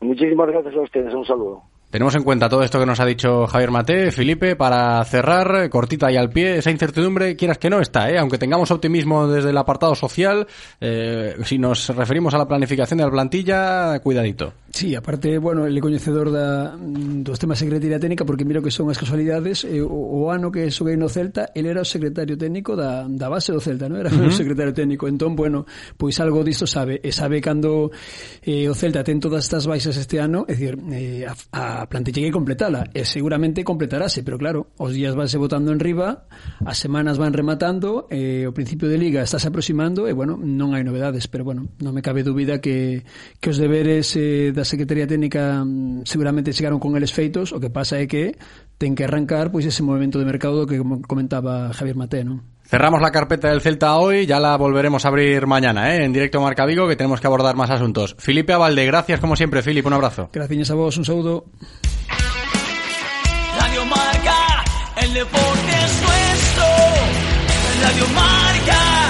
S7: Muchísimas gracias a ustedes, un saludo.
S2: Tenemos en cuenta todo esto que nos ha dicho Javier Mate, Felipe, para cerrar, cortita y al pie, esa incertidumbre, quieras que no, está, ¿eh? aunque tengamos optimismo desde el apartado social, eh, si nos referimos a la planificación de la plantilla, cuidadito.
S6: Sí, aparte, bueno, ele coñecedor da, mm, dos temas de secretaría técnica porque miro que son as casualidades eh, o, o ano que xoguei no Celta ele era o secretario técnico da, da base do Celta non era uh -huh. o secretario técnico entón, bueno, pois algo disto sabe e sabe cando eh, o Celta ten todas estas baixas este ano é dicir, eh, a, a plantilla que completala e seguramente completarase pero claro, os días vanse votando en riba as semanas van rematando eh, o principio de Liga estás aproximando e bueno, non hai novedades pero bueno, non me cabe dúbida que, que os deberes eh, das Secretaría Técnica mm, seguramente chegaron con eles feitos, o que pasa é que ten que arrancar pois ese movimento de mercado que comentaba Javier Mate, non?
S2: Cerramos la carpeta del Celta hoy, ya la volveremos a abrir mañana, ¿eh? en directo Marca Vigo, que tenemos que abordar más asuntos. Felipe Avalde, gracias como siempre, Filipe, un abrazo.
S6: Gracias a vos, un saludo.
S3: Radio Marca, el deporte es nuestro. Radio Marca.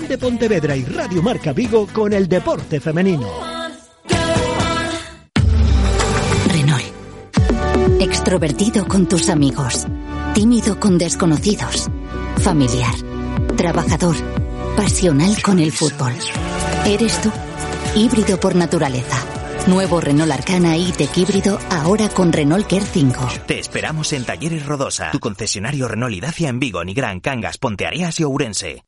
S8: de Pontevedra y Radio Marca Vigo con el deporte femenino.
S9: Renault. Extrovertido con tus amigos. Tímido con desconocidos. Familiar. Trabajador. Pasional con el fútbol. ¿Eres tú? Híbrido por naturaleza. Nuevo Renault Arcana E-Tech híbrido ahora con Renault Care 5.
S10: Te esperamos en Talleres Rodosa, tu concesionario Renault y Dacia en Vigo, Nigrán, Cangas, Ponteareas y Ourense.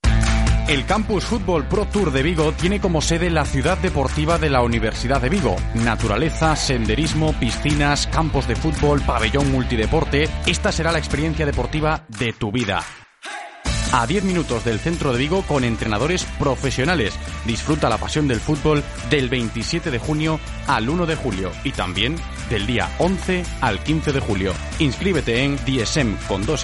S2: El Campus Fútbol Pro Tour de Vigo tiene como sede la ciudad deportiva de la Universidad de Vigo. Naturaleza, senderismo, piscinas, campos de fútbol, pabellón multideporte. Esta será la experiencia deportiva de tu vida. a 10 minutos del centro de Vigo con entrenadores profesionales. Disfruta la pasión del fútbol del 27 de junio al 1 de julio y también del día 11 al 15 de julio. Inscríbete en dsm.com.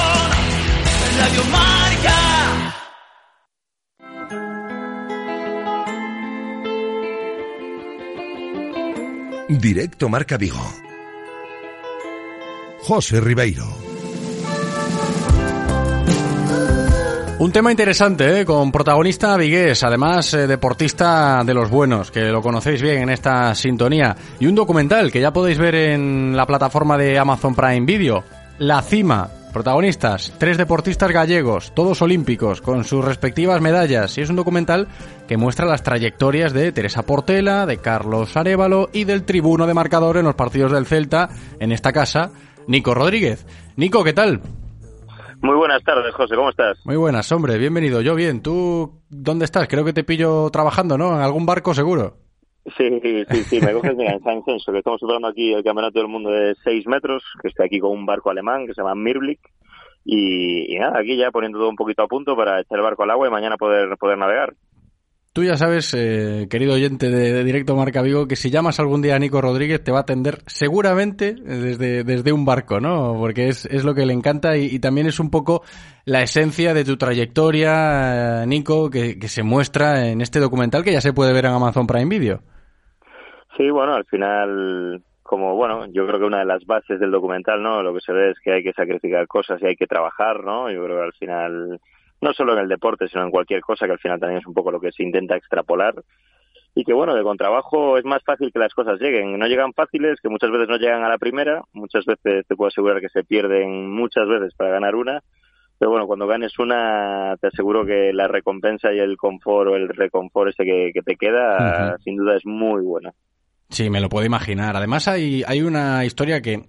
S3: Radio Marca.
S1: Directo Marca Vigo. José Ribeiro.
S2: Un tema interesante, ¿eh? con protagonista Vigués, además eh, deportista de los buenos, que lo conocéis bien en esta sintonía, y un documental que ya podéis ver en la plataforma de Amazon Prime Video, La Cima. Protagonistas, tres deportistas gallegos, todos olímpicos, con sus respectivas medallas, y es un documental que muestra las trayectorias de Teresa Portela, de Carlos Arevalo y del tribuno de marcador en los partidos del Celta, en esta casa, Nico Rodríguez. Nico, ¿qué tal?
S11: Muy buenas tardes, José, ¿cómo estás?
S2: Muy buenas, hombre, bienvenido. Yo bien, ¿tú dónde estás? Creo que te pillo trabajando, ¿no? En algún barco seguro.
S11: Sí, sí, sí, me coges mira, en San Censo, que estamos celebrando aquí el Campeonato del Mundo de 6 metros, que estoy aquí con un barco alemán que se llama Mirblick, y, y, nada, aquí ya poniendo todo un poquito a punto para echar el barco al agua y mañana poder, poder navegar.
S2: Tú ya sabes, eh, querido oyente de, Directo Marca Vigo, que si llamas algún día a Nico Rodríguez te va a atender seguramente desde, desde un barco, ¿no? Porque es, es lo que le encanta y, y, también es un poco la esencia de tu trayectoria, eh, Nico, que, que, se muestra en este documental que ya se puede ver en Amazon Prime Video.
S11: Sí, bueno, al final, como bueno, yo creo que una de las bases del documental, ¿no? Lo que se ve es que hay que sacrificar cosas y hay que trabajar, ¿no? Yo creo que al final no solo en el deporte, sino en cualquier cosa, que al final también es un poco lo que se intenta extrapolar. Y que bueno, que con trabajo es más fácil que las cosas lleguen. No llegan fáciles, que muchas veces no llegan a la primera, muchas veces te puedo asegurar que se pierden muchas veces para ganar una. Pero bueno, cuando ganes una, te aseguro que la recompensa y el confort o el reconfort ese que, que te queda, uh -huh. sin duda es muy buena.
S2: Sí, me lo puedo imaginar. Además hay, hay una historia que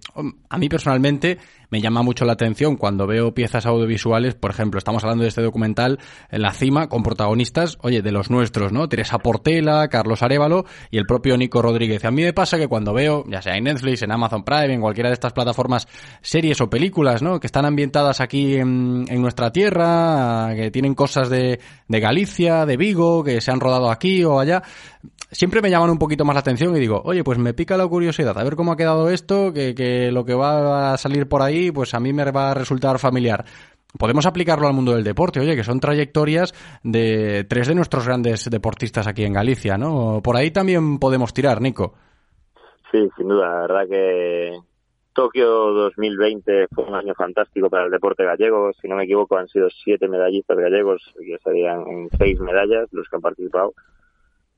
S2: a mí personalmente me llama mucho la atención cuando veo piezas audiovisuales, por ejemplo, estamos hablando de este documental en la cima con protagonistas, oye, de los nuestros, ¿no? Teresa Portela, Carlos Arevalo y el propio Nico Rodríguez. A mí me pasa que cuando veo, ya sea en Netflix, en Amazon Prime, en cualquiera de estas plataformas, series o películas, ¿no? Que están ambientadas aquí en, en nuestra tierra, que tienen cosas de, de Galicia, de Vigo, que se han rodado aquí o allá, siempre me llaman un poquito más la atención y digo, oye, pues me pica la curiosidad, a ver cómo ha quedado esto, que, que lo que va a salir por ahí, pues a mí me va a resultar familiar. Podemos aplicarlo al mundo del deporte, oye, que son trayectorias de tres de nuestros grandes deportistas aquí en Galicia, ¿no? Por ahí también podemos tirar, Nico.
S11: Sí, sin duda, la verdad que Tokio 2020 fue un año fantástico para el deporte gallego. Si no me equivoco, han sido siete medallistas gallegos, que serían seis medallas los que han participado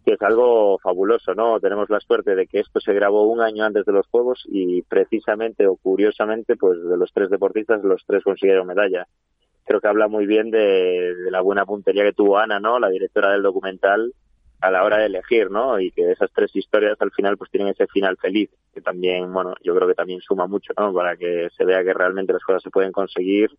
S11: que es algo fabuloso, ¿no? Tenemos la suerte de que esto se grabó un año antes de los Juegos y precisamente o curiosamente, pues de los tres deportistas, los tres consiguieron medalla. Creo que habla muy bien de, de la buena puntería que tuvo Ana, ¿no? La directora del documental a la hora de elegir, ¿no? Y que esas tres historias al final pues tienen ese final feliz, que también, bueno, yo creo que también suma mucho, ¿no? Para que se vea que realmente las cosas se pueden conseguir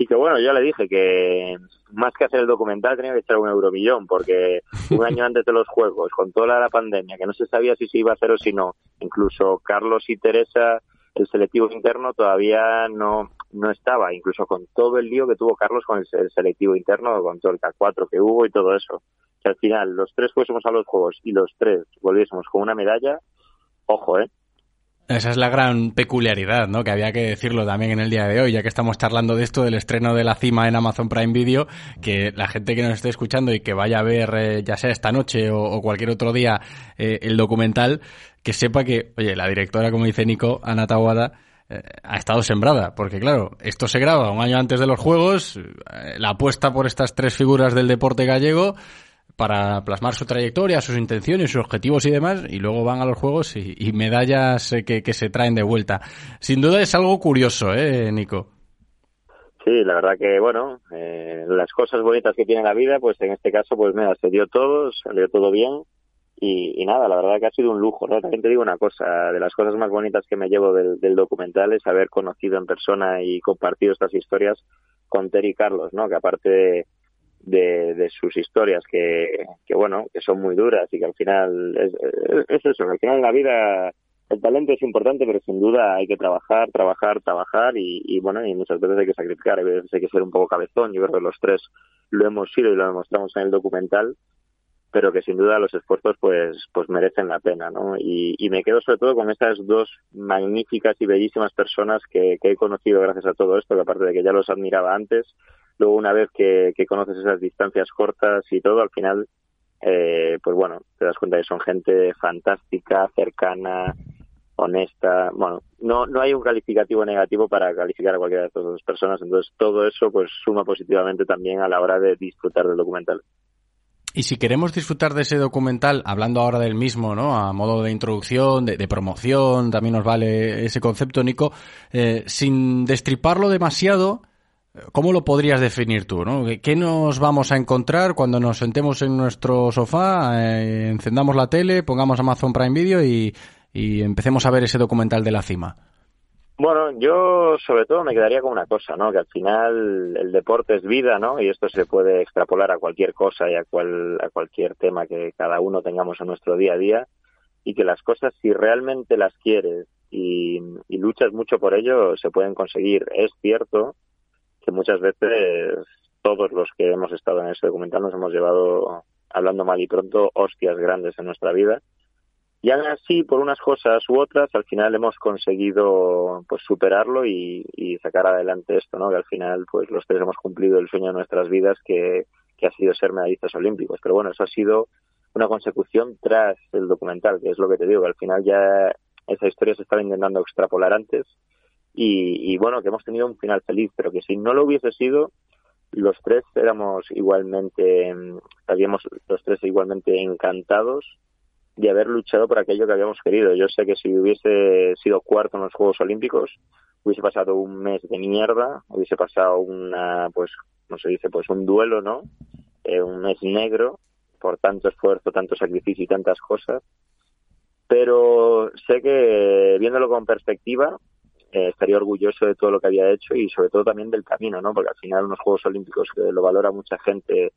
S11: y que bueno, yo le dije que más que hacer el documental tenía que echar un euromillón, porque un año antes de los Juegos, con toda la pandemia, que no se sabía si se iba a hacer o si no, incluso Carlos y Teresa, el selectivo interno todavía no, no estaba, incluso con todo el lío que tuvo Carlos con el, el selectivo interno, con todo el K4 que hubo y todo eso. Que al final los tres fuésemos a los Juegos y los tres volviésemos con una medalla, ojo, ¿eh?
S2: Esa es la gran peculiaridad, ¿no? Que había que decirlo también en el día de hoy, ya que estamos charlando de esto, del estreno de la cima en Amazon Prime Video, que la gente que nos esté escuchando y que vaya a ver, eh, ya sea esta noche o, cualquier otro día, eh, el documental, que sepa que, oye, la directora, como dice Nico, Ana Tawada, eh, ha estado sembrada, porque claro, esto se graba un año antes de los Juegos, la apuesta por estas tres figuras del deporte gallego, para plasmar su trayectoria, sus intenciones, sus objetivos y demás, y luego van a los juegos y, medallas que, que, se traen de vuelta. Sin duda es algo curioso, ¿eh, Nico?
S11: Sí, la verdad que, bueno, eh, las cosas bonitas que tiene la vida, pues en este caso, pues mira, se dio todo, salió todo bien y, nada, la verdad que ha sido un lujo, ¿no? También te digo una cosa, de las cosas más bonitas que me llevo del, documental es haber conocido en persona y compartido estas historias con Terry Carlos, ¿no? Que aparte de, sus historias, que, que, bueno, que son muy duras y que al final es, es eso, que al final en la vida el talento es importante, pero sin duda hay que trabajar, trabajar, trabajar y, bueno, y muchas veces hay que sacrificar, a veces hay que ser un poco cabezón. Yo creo que los tres lo hemos sido y lo demostramos en el documental, pero que sin duda los esfuerzos pues pues merecen la pena, ¿no? Y, me quedo sobre todo con estas dos magníficas y bellísimas personas que, he conocido gracias a todo esto, que aparte de que ya los admiraba antes, luego una vez que, que conoces esas distancias cortas y todo, al final eh, pues bueno, te das cuenta que son gente fantástica, cercana, honesta. Bueno, no, no hay un calificativo negativo para calificar a cualquiera de estas dos personas, entonces todo eso pues suma positivamente también a la hora de disfrutar del documental.
S2: Y si queremos disfrutar de ese documental, hablando ahora del mismo, ¿no? A modo de introducción, de, promoción, también nos vale ese concepto, Nico, eh, sin destriparlo demasiado, ¿Cómo lo podrías definir tú? ¿no? ¿Qué nos vamos a encontrar cuando nos sentemos en nuestro sofá, eh, encendamos la tele, pongamos Amazon Prime Video y, y empecemos a ver ese documental de la cima?
S11: Bueno, yo sobre todo me quedaría con una cosa, ¿no? Que al final el deporte es vida, ¿no? Y esto se puede extrapolar a cualquier cosa y a, a cualquier tema que cada uno tengamos en nuestro día a día. Y que las cosas, si realmente las quieres y, y luchas mucho por ello, se pueden conseguir. Es cierto que muchas veces todos los que hemos estado en ese documental nos hemos llevado, hablando mal y pronto, hostias grandes en nuestra vida. Y aún así, por unas cosas u otras, al final hemos conseguido pues superarlo y, sacar adelante esto, ¿no? Que al final, pues los tres hemos cumplido el sueño de nuestras vidas, que, que ha sido ser medallistas olímpicos. Pero bueno, eso ha sido una consecución tras el documental, que es lo que te digo, que al final ya esa historia se estaba intentando extrapolar antes y, bueno, que hemos tenido un final feliz, pero que si no lo hubiese sido, los tres éramos igualmente, estaríamos los tres igualmente encantados de haber luchado por aquello que habíamos querido. Yo sé que si hubiese sido cuarto en los Juegos Olímpicos, hubiese pasado un mes de mierda, hubiese pasado una, pues, no se dice, pues un duelo, ¿no? Eh, un mes negro por tanto esfuerzo, tanto sacrificio y tantas cosas. Pero sé que viéndolo con perspectiva, eh, estaría orgulloso de todo lo que había hecho y sobre todo también del camino, ¿no? Porque al final unos Juegos Olímpicos que lo valora mucha gente,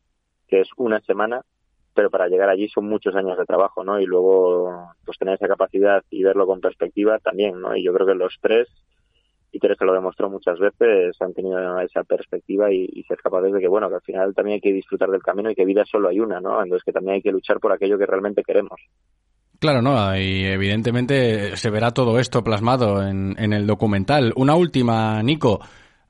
S11: que es una semana, pero para llegar allí son muchos años de trabajo, ¿no? Y luego, pues tener esa capacidad y verlo con perspectiva también, ¿no? Y yo creo que los tres, y tres se lo demostró muchas veces, han tenido esa perspectiva y, ser capaces de que, bueno, que al final también hay que disfrutar del camino y que vida solo hay una, ¿no? Entonces que también hay que luchar por aquello que realmente queremos.
S2: Claro, no, y evidentemente se verá todo esto plasmado en, el documental. Una última, Nico.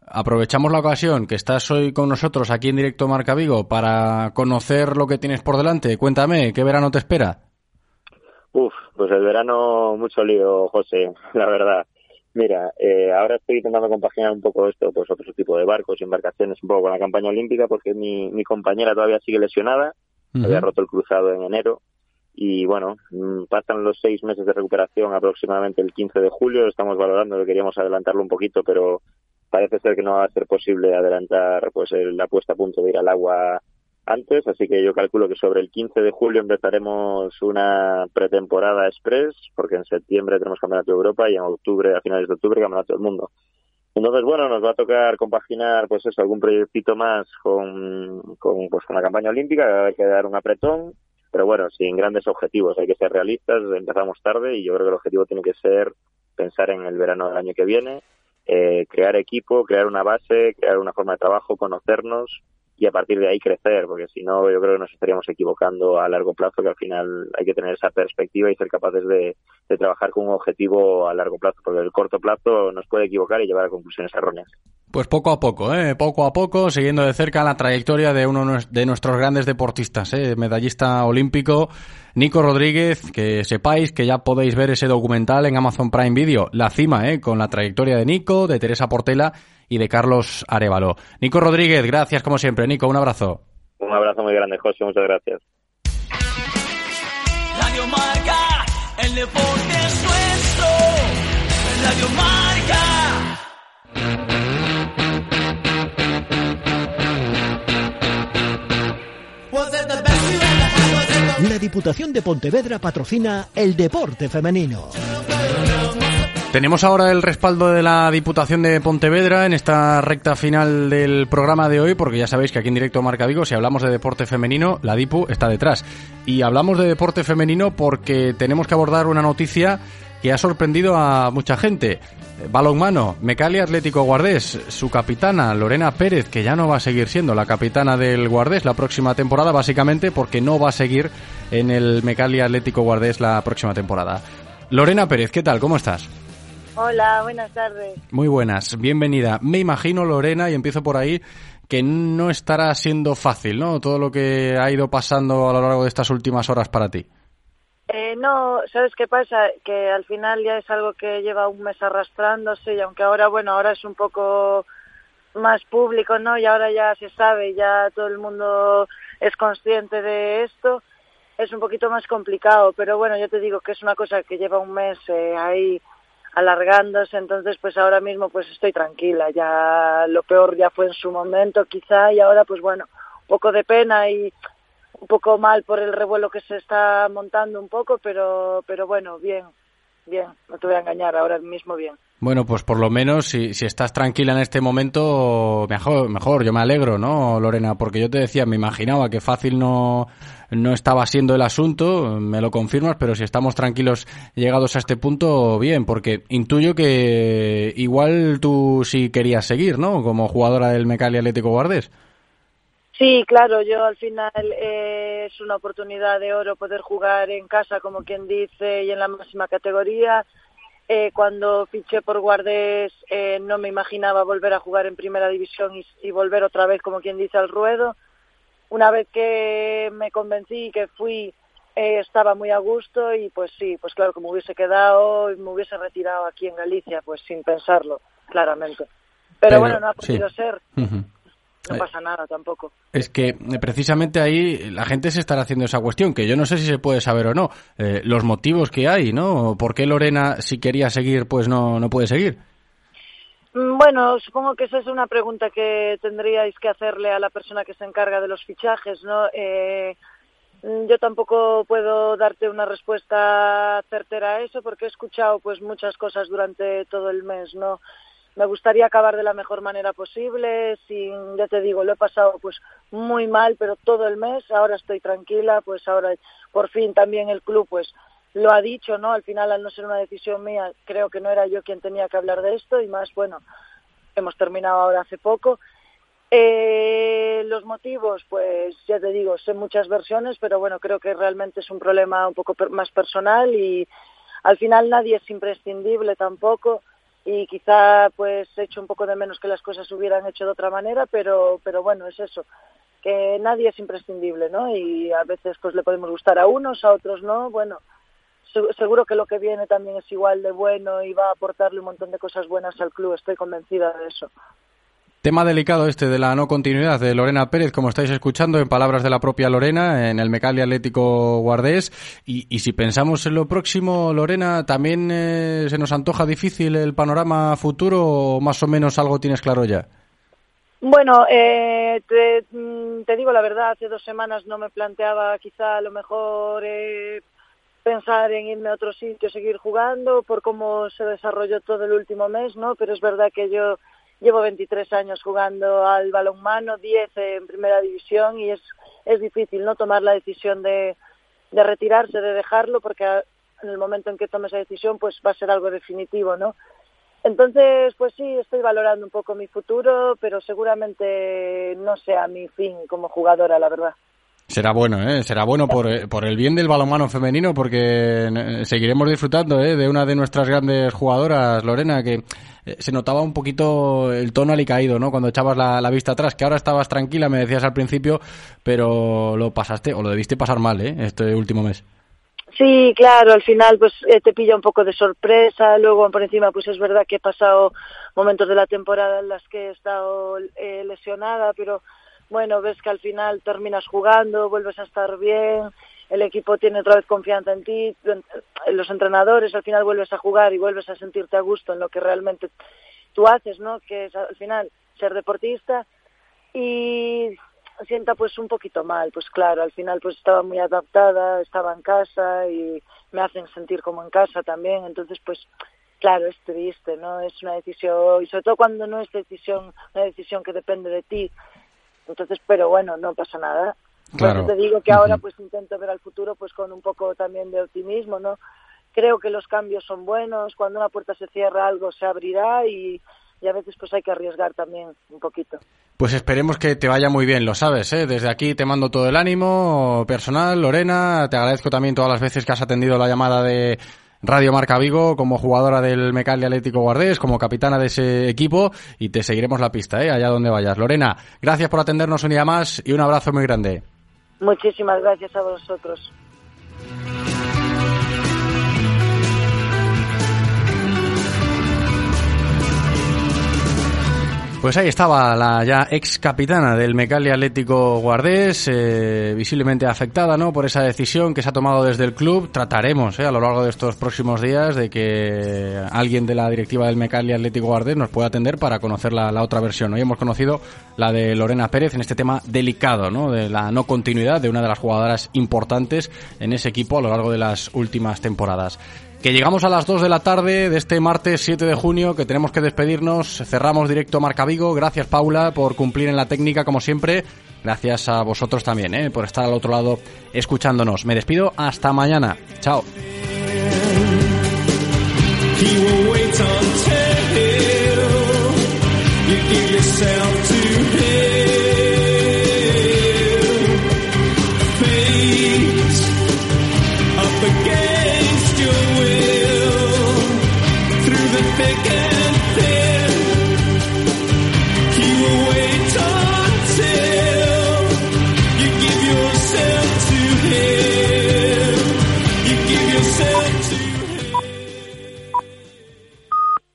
S2: Aprovechamos la ocasión que estás hoy con nosotros aquí en directo Marca Vigo para conocer lo que tienes por delante. Cuéntame, ¿qué verano te espera?
S11: Uf, pues el verano mucho lío, José, la verdad. Mira, eh, ahora estoy intentando compaginar un poco esto, pues otro tipo de barcos y embarcaciones, un poco con la campaña olímpica, porque mi, mi compañera todavía sigue lesionada, había roto el cruzado en enero, y bueno, mm, pasan los seis meses de recuperación aproximadamente el 15 de julio, estamos valorando que queríamos adelantarlo un poquito, pero parece ser que no va a ser posible adelantar pues la puesta a punto de ir al agua antes, así que yo calculo que sobre el 15 de julio empezaremos una pretemporada express, porque en septiembre tenemos Campeonato de Europa y en octubre, a finales de octubre, Campeonato del Mundo. Entonces, bueno, nos va a tocar compaginar, pues eso, algún proyectito más con, con, pues, con la campaña olímpica, hay que dar un apretón, pero bueno, sin grandes objetivos, hay que ser realistas, empezamos tarde y yo creo que el objetivo tiene que ser pensar en el verano del año que viene, eh, crear equipo, crear una base, crear una forma de trabajo, conocernos y a partir de ahí crecer, porque si no yo creo que nos estaríamos equivocando a largo plazo, que al final hay que tener esa perspectiva y ser capaces de, trabajar con un objetivo a largo plazo, porque el corto plazo nos puede equivocar y llevar a conclusiones erróneas.
S2: Pues poco a poco, ¿eh? poco a poco, siguiendo de cerca la trayectoria de uno de nuestros grandes deportistas, ¿eh? medallista olímpico, Nico Rodríguez, que sepáis que ya podéis ver ese documental en Amazon Prime Video, La Cima, ¿eh? con la trayectoria de Nico, de Teresa Portela y de Carlos Arevalo. Nico Rodríguez, gracias como siempre. Nico, un abrazo.
S11: Un abrazo muy grande, José, muchas gracias.
S3: Radio Marca, el deporte es nuestro. Radio Marca.
S8: La Diputación de Pontevedra patrocina el deporte femenino.
S2: Tenemos ahora el respaldo de la Diputación de Pontevedra en esta recta final del programa de hoy, porque ya sabéis que aquí en directo Marca Vigo, si hablamos de deporte femenino, la Dipu está detrás. Y hablamos de deporte femenino porque tenemos que abordar una noticia que ha sorprendido a mucha gente. Balonmano, Mecali Atlético Guardés, su capitana Lorena Pérez, que ya no va a seguir siendo la capitana del Guardés la próxima temporada, básicamente porque no va a seguir en el Mecali Atlético Guardés la próxima temporada. Lorena Pérez, ¿qué tal? ¿Cómo estás?
S12: Hola, buenas tardes.
S2: Muy buenas, bienvenida. Me imagino, Lorena, y empiezo por ahí, que no estará siendo fácil, ¿no? Todo lo que ha ido pasando a lo largo de estas últimas horas para ti.
S12: Eh, no, ¿sabes qué pasa? Que al final ya es algo que lleva un mes arrastrándose y aunque ahora, bueno, ahora es un poco más público, ¿no? Y ahora ya se sabe, ya todo el mundo es consciente de esto, es un poquito más complicado, pero bueno, yo te digo que es una cosa que lleva un mes eh, ahí alargándose, entonces pues ahora mismo pues estoy tranquila, ya lo peor ya fue en su momento quizá y ahora pues bueno, un poco de pena y un poco mal por el revuelo que se está montando un poco, pero pero bueno, bien, bien, no te voy a engañar, ahora mismo bien.
S2: Bueno, pues por lo menos si, si estás tranquila en este momento, mejor, mejor, yo me alegro, ¿no, Lorena? Porque yo te decía, me imaginaba que fácil no, no estaba siendo el asunto, me lo confirmas, pero si estamos tranquilos llegados a este punto, bien, porque intuyo que igual tú sí querías seguir, ¿no? Como jugadora del Mecali Atlético Guardés.
S12: Sí, claro, yo al final eh, es una oportunidad de oro poder jugar en casa, como quien dice, y en la máxima categoría. Eh, cuando fiché por Guardés eh, no me imaginaba volver a jugar en primera división y, y, volver otra vez, como quien dice, al ruedo. Una vez que me convencí que fui, eh, estaba muy a gusto y pues sí, pues claro, como hubiese quedado y me hubiese retirado aquí en Galicia, pues sin pensarlo, claramente. Pero, Pero bueno, no ha podido sí. ser. Uh -huh. No pasa nada tampoco.
S2: Es que eh, precisamente ahí la gente se estará haciendo esa cuestión, que yo no sé si se puede saber o no, eh, los motivos que hay, ¿no? ¿Por qué Lorena, si quería seguir, pues no, no puede seguir?
S12: Mm, Bueno, supongo que esa es una pregunta que tendríais que hacerle a la persona que se encarga de los fichajes, ¿no? Eh, yo tampoco puedo darte una respuesta certera a eso porque he escuchado pues muchas cosas durante todo el mes, ¿no? Me gustaría acabar de la mejor manera posible, sin, ya te digo, lo he pasado pues muy mal, pero todo el mes, ahora estoy tranquila, pues ahora por fin también el club pues lo ha dicho, ¿no? Al final, al no ser una decisión mía, creo que no era yo quien tenía que hablar de esto y más, bueno, hemos terminado ahora hace poco. Eh, los motivos, pues ya te digo, sé muchas versiones, pero bueno, creo que realmente es un problema un poco per más personal y al final nadie es imprescindible tampoco y quizá pues echo un poco de menos que las cosas hubieran hecho de otra manera, pero, pero bueno, es eso, que nadie es imprescindible, ¿no? Y a veces pues le podemos gustar a unos, a otros no, bueno, seguro que lo que viene también es igual de bueno y va a aportarle un montón de cosas buenas al club, estoy convencida de eso.
S2: Tema delicado este de la no continuidad de Lorena Pérez, como estáis escuchando en palabras de la propia Lorena, en el Mecali Atlético Guardés. Y, y si pensamos en lo próximo, Lorena, ¿también eh, se nos antoja difícil el panorama futuro o más o menos algo tienes claro ya?
S12: Bueno, eh, te, te, digo la verdad, hace dos semanas no me planteaba quizá a lo mejor eh, pensar en irme a otro sitio, seguir jugando, por cómo se desarrolló todo el último mes, ¿no? Pero es verdad que yo llevo 23 años jugando al balonmano, 10 en primera división y es, es difícil no tomar la decisión de, de retirarse, de dejarlo, porque en el momento en que tome esa decisión pues va a ser algo definitivo, ¿no? Entonces, pues sí, estoy valorando un poco mi futuro, pero seguramente no sea mi fin como jugadora, la verdad.
S2: Será bueno, ¿eh? Será bueno por, por el bien del balonmano femenino, porque seguiremos disfrutando ¿eh? de una de nuestras grandes jugadoras, Lorena, que se notaba un poquito el tono alicaído, ¿no? Cuando echabas la, la, vista atrás, que ahora estabas tranquila, me decías al principio, pero lo pasaste, o lo debiste pasar mal, ¿eh? Este último mes.
S12: Sí, claro, al final pues eh, te pilla un poco de sorpresa, luego por encima pues es verdad que he pasado momentos de la temporada en las que he estado eh, lesionada, pero bueno, ves que al final terminas jugando, vuelves a estar bien, el equipo tiene otra vez confianza en ti, los entrenadores, al final vuelves a jugar y vuelves a sentirte a gusto en lo que realmente tú haces, ¿no? Que es al final ser deportista y sienta pues un poquito mal, pues claro, al final pues estaba muy adaptada, estaba en casa y me hacen sentir como en casa también, entonces pues claro, es triste, ¿no? Es una decisión, y sobre todo cuando no es decisión, una decisión que depende de ti. Entonces, pero bueno, no pasa nada.
S2: Claro.
S12: te digo que ahora pues intento ver al futuro pues con un poco también de optimismo, ¿no? Creo que los cambios son buenos, cuando una puerta se cierra algo se abrirá y, y a veces pues hay que arriesgar también un poquito.
S2: Pues esperemos que te vaya muy bien, lo sabes, ¿eh? Desde aquí te mando todo el ánimo personal, Lorena, te agradezco también todas las veces que has atendido la llamada de Radio Marca Vigo como jugadora del Mecalia Atlético Guardés, como capitana de ese equipo y te seguiremos la pista, ¿eh? Allá donde vayas. Lorena, gracias por atendernos un día más y un abrazo muy grande.
S12: Muchísimas gracias a vosotros.
S2: Pues ahí estaba la ya ex capitana del Mecali Atlético Guardés, eh, visiblemente afectada ¿no? por esa decisión que se ha tomado desde el club. Trataremos eh, a lo largo de estos próximos días de que alguien de la directiva del Mecali Atlético Guardés nos pueda atender para conocer la, la, otra versión. Hoy hemos conocido la de Lorena Pérez en este tema delicado, ¿no? de la no continuidad de una de las jugadoras importantes en ese equipo a lo largo de las últimas temporadas que llegamos a las 2 de la tarde de este martes 7 de junio, que tenemos que despedirnos. Cerramos directo Marca Vigo. Gracias, Paula, por cumplir en la técnica, como siempre. Gracias a vosotros también, ¿eh? por estar al otro lado escuchándonos. Me despido hasta mañana. Chao.